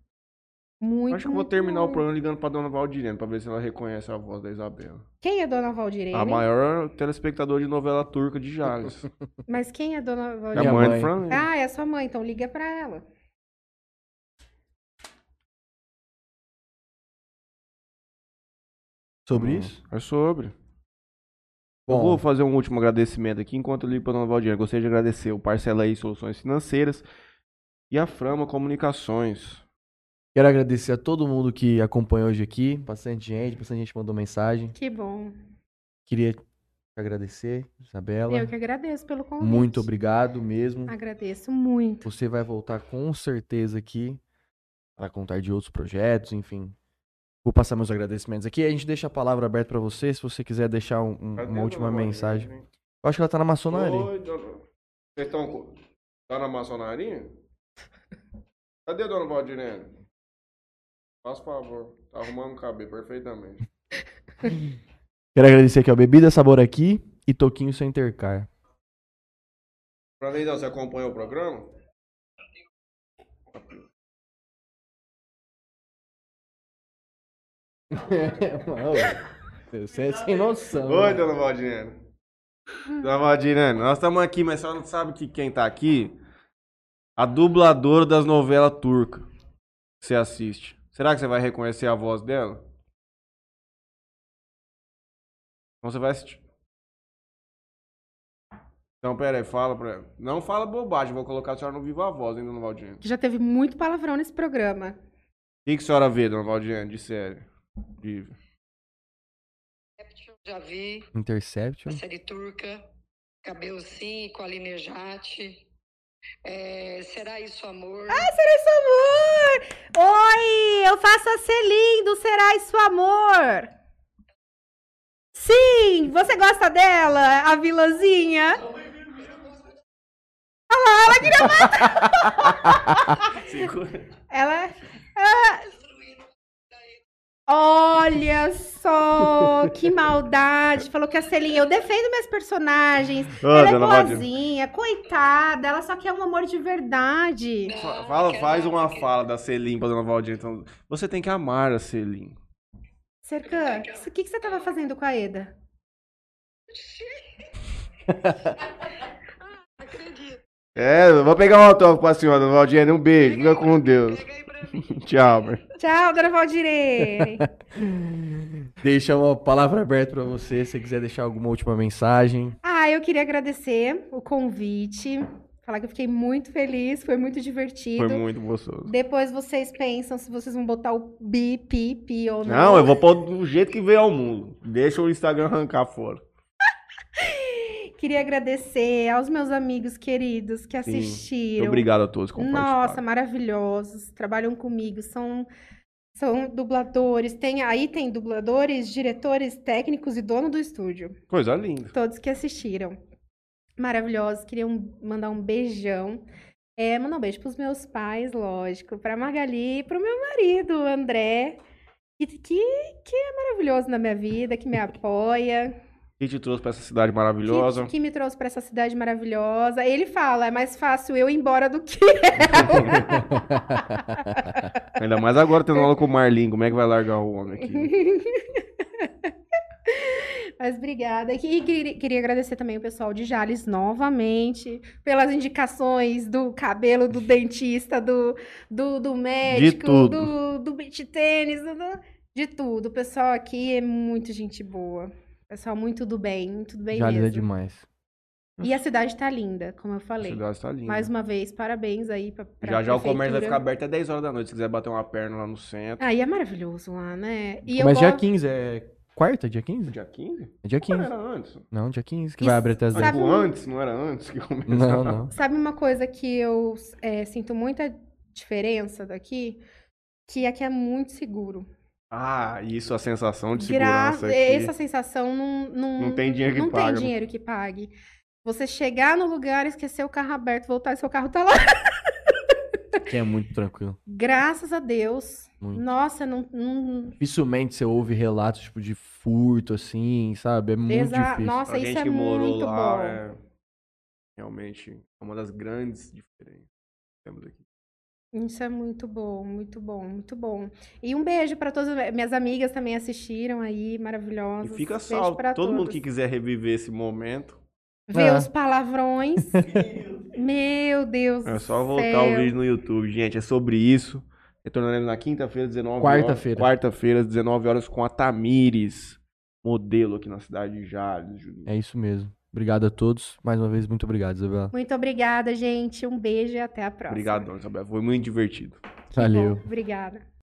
Muito, Acho que eu vou terminar o programa ligando pra dona Valdirene, pra ver se ela reconhece a voz da Isabela. Quem é Dona Valdirene? A maior telespectador de novela turca de Jales. Mas quem é Dona É a Valdirene? Mãe mãe. do Fran. Ah, é sua mãe, então liga pra ela. Sobre isso? É sobre. Eu Bom, vou fazer um último agradecimento aqui enquanto eu ligo pra dona Valdirene. Gostaria de agradecer o Parcela aí Soluções Financeiras e a Frama Comunicações. Quero agradecer a todo mundo que acompanhou hoje aqui. Bastante gente, bastante gente mandou mensagem. Que bom. Queria te agradecer, Isabela. Eu que agradeço pelo convite. Muito obrigado mesmo. Agradeço muito. Você vai voltar com certeza aqui para contar de outros projetos, enfim. Vou passar meus agradecimentos aqui. A gente deixa a palavra aberta para você, se você quiser deixar um- um- uma última mensagem. Eu acho que ela tá na maçonaria. Oi, dona- Vocês estão. Tá na maçonaria? Cadê a dona Valdirene? Faz favor. Tá arrumando o cabelo perfeitamente. Quero agradecer aqui, ó. Bebida Sabor aqui e Toquinho Center Car. Pra mim, você acompanha o programa? Você é sem noção. Oi, dona Valdirene. Dona Valdirene, nós estamos aqui, mas senhora não sabe que quem tá aqui? A dubladora das novelas turcas. Você assiste. Será que você vai reconhecer a voz dela? Então você vai assistir. Então, pera aí, fala pra ela. Não fala bobagem, vou colocar a senhora no Viva Voz, hein, dona Valdirene. Já teve muito palavrão nesse programa. O que, que a senhora vê, dona Valdirene, de série? De... Já vi Interception. a série turca, Cabelo Sim, com a Aline Nejati. É, será isso amor? Será isso amor? Oi, eu faço a Celim do Será isso amor? Sim, você gosta dela, a vilãzinha? Olha lá, ela queria matar. Ela... ela- Olha só, que maldade. Falou que a Celinha, eu defendo minhas personagens. Ô, ela é Valdir. boazinha, coitada. Ela só quer um amor de verdade. Fa- Fala, faz uma fala da Celim pra dona Valdir. Então, você tem que amar a Celim. Sercan, o que, que você tava fazendo com a Eda? Acredito. É, vou pegar um autógrafo pra senhora, dona Valdir. Um beijo, fica com Deus. Pega. Tchau, amor. Tchau, dona Valdirene. Deixa uma palavra aberta pra você, se você quiser deixar alguma última mensagem. ah, eu queria agradecer o convite. Falar que eu fiquei muito feliz, foi muito divertido. Foi muito gostoso. Depois vocês pensam se vocês vão botar o bi, pi, pi ou não. Não, eu vou pôr do jeito que veio ao mundo. Deixa o Instagram arrancar fora. Queria agradecer aos meus amigos queridos que Sim. assistiram. Obrigado a todos que Nossa, maravilhosos. Trabalham comigo, são são dubladores. Tem aí tem dubladores, diretores, técnicos e dono do estúdio. Coisa linda. Todos que assistiram. Maravilhosos. Queria um- mandar um beijão. É, mandar um beijo pros meus pais, lógico, pra Magali e pro meu marido, André, que, que, que é maravilhoso na minha vida, que me apoia. Que te trouxe pra essa cidade maravilhosa. Que, que me trouxe pra essa cidade maravilhosa. Ele fala, é mais fácil eu ir embora do que Ainda mais agora tendo aula com o Marlin. Como é que vai largar o homem aqui? Mas obrigada. E queria, agradecer também o pessoal de Jales novamente pelas indicações do cabelo do dentista, do, do, do médico, do, do beach tênis, do- de tudo. O pessoal aqui é muito gente boa. Pessoal muito do bem, muito do bem Já é mesmo. demais. E a cidade tá linda, como eu A falei. cidade tá linda. Mais uma vez, parabéns aí pra, pra já já o comércio vai ficar aberto até 10 horas da noite. Se quiser bater uma perna lá no centro. Aí é maravilhoso lá, né? E Mas dia gosto- 15 é quarta, dia 15? Dia 15? É dia Não 15. era antes. Não, dia 15, que E vai abrir até as sabe 10. Tipo, um- antes? Não era antes que começava? Não, não. Sabe uma coisa que eu é, sinto muita diferença daqui? Que aqui é muito seguro. Ah, isso, a sensação de Gra- segurança aqui. Essa sensação não, não, Não tem dinheiro que não paga, tem né? dinheiro que pague. Você chegar no lugar, esquecer o carro aberto, voltar e seu carro tá lá. Que é muito tranquilo. Graças a Deus. Muito. Nossa, não. não... Dificilmente você ouve relatos tipo de furto, assim, sabe? É muito Exa- difícil. Nossa, Pra isso gente é que morou muito lá, bom. é realmente é uma das grandes diferenças que temos aqui. Isso é muito bom, muito bom, muito bom. E um beijo para todas as minhas amigas também assistiram aí, E maravilhosas. fica Beijo salvo. pra Todo mundo todas. que quiser reviver esse momento, Ver É. os palavrões. Meu Deus. é só voltar céu. o vídeo no YouTube. Gente, é sobre isso. Retornaremos na quinta-feira, 19 Quarta-feira. horas. Quarta-feira, 19 horas, com a Tamires, modelo aqui na cidade de Jales, Juninho. É isso mesmo. Obrigado a todos. Mais uma vez, muito obrigado, Isabela. Muito obrigada, gente. Um beijo e até a próxima. Obrigadão, Isabel. Foi muito divertido. Que bom. Valeu. Obrigada.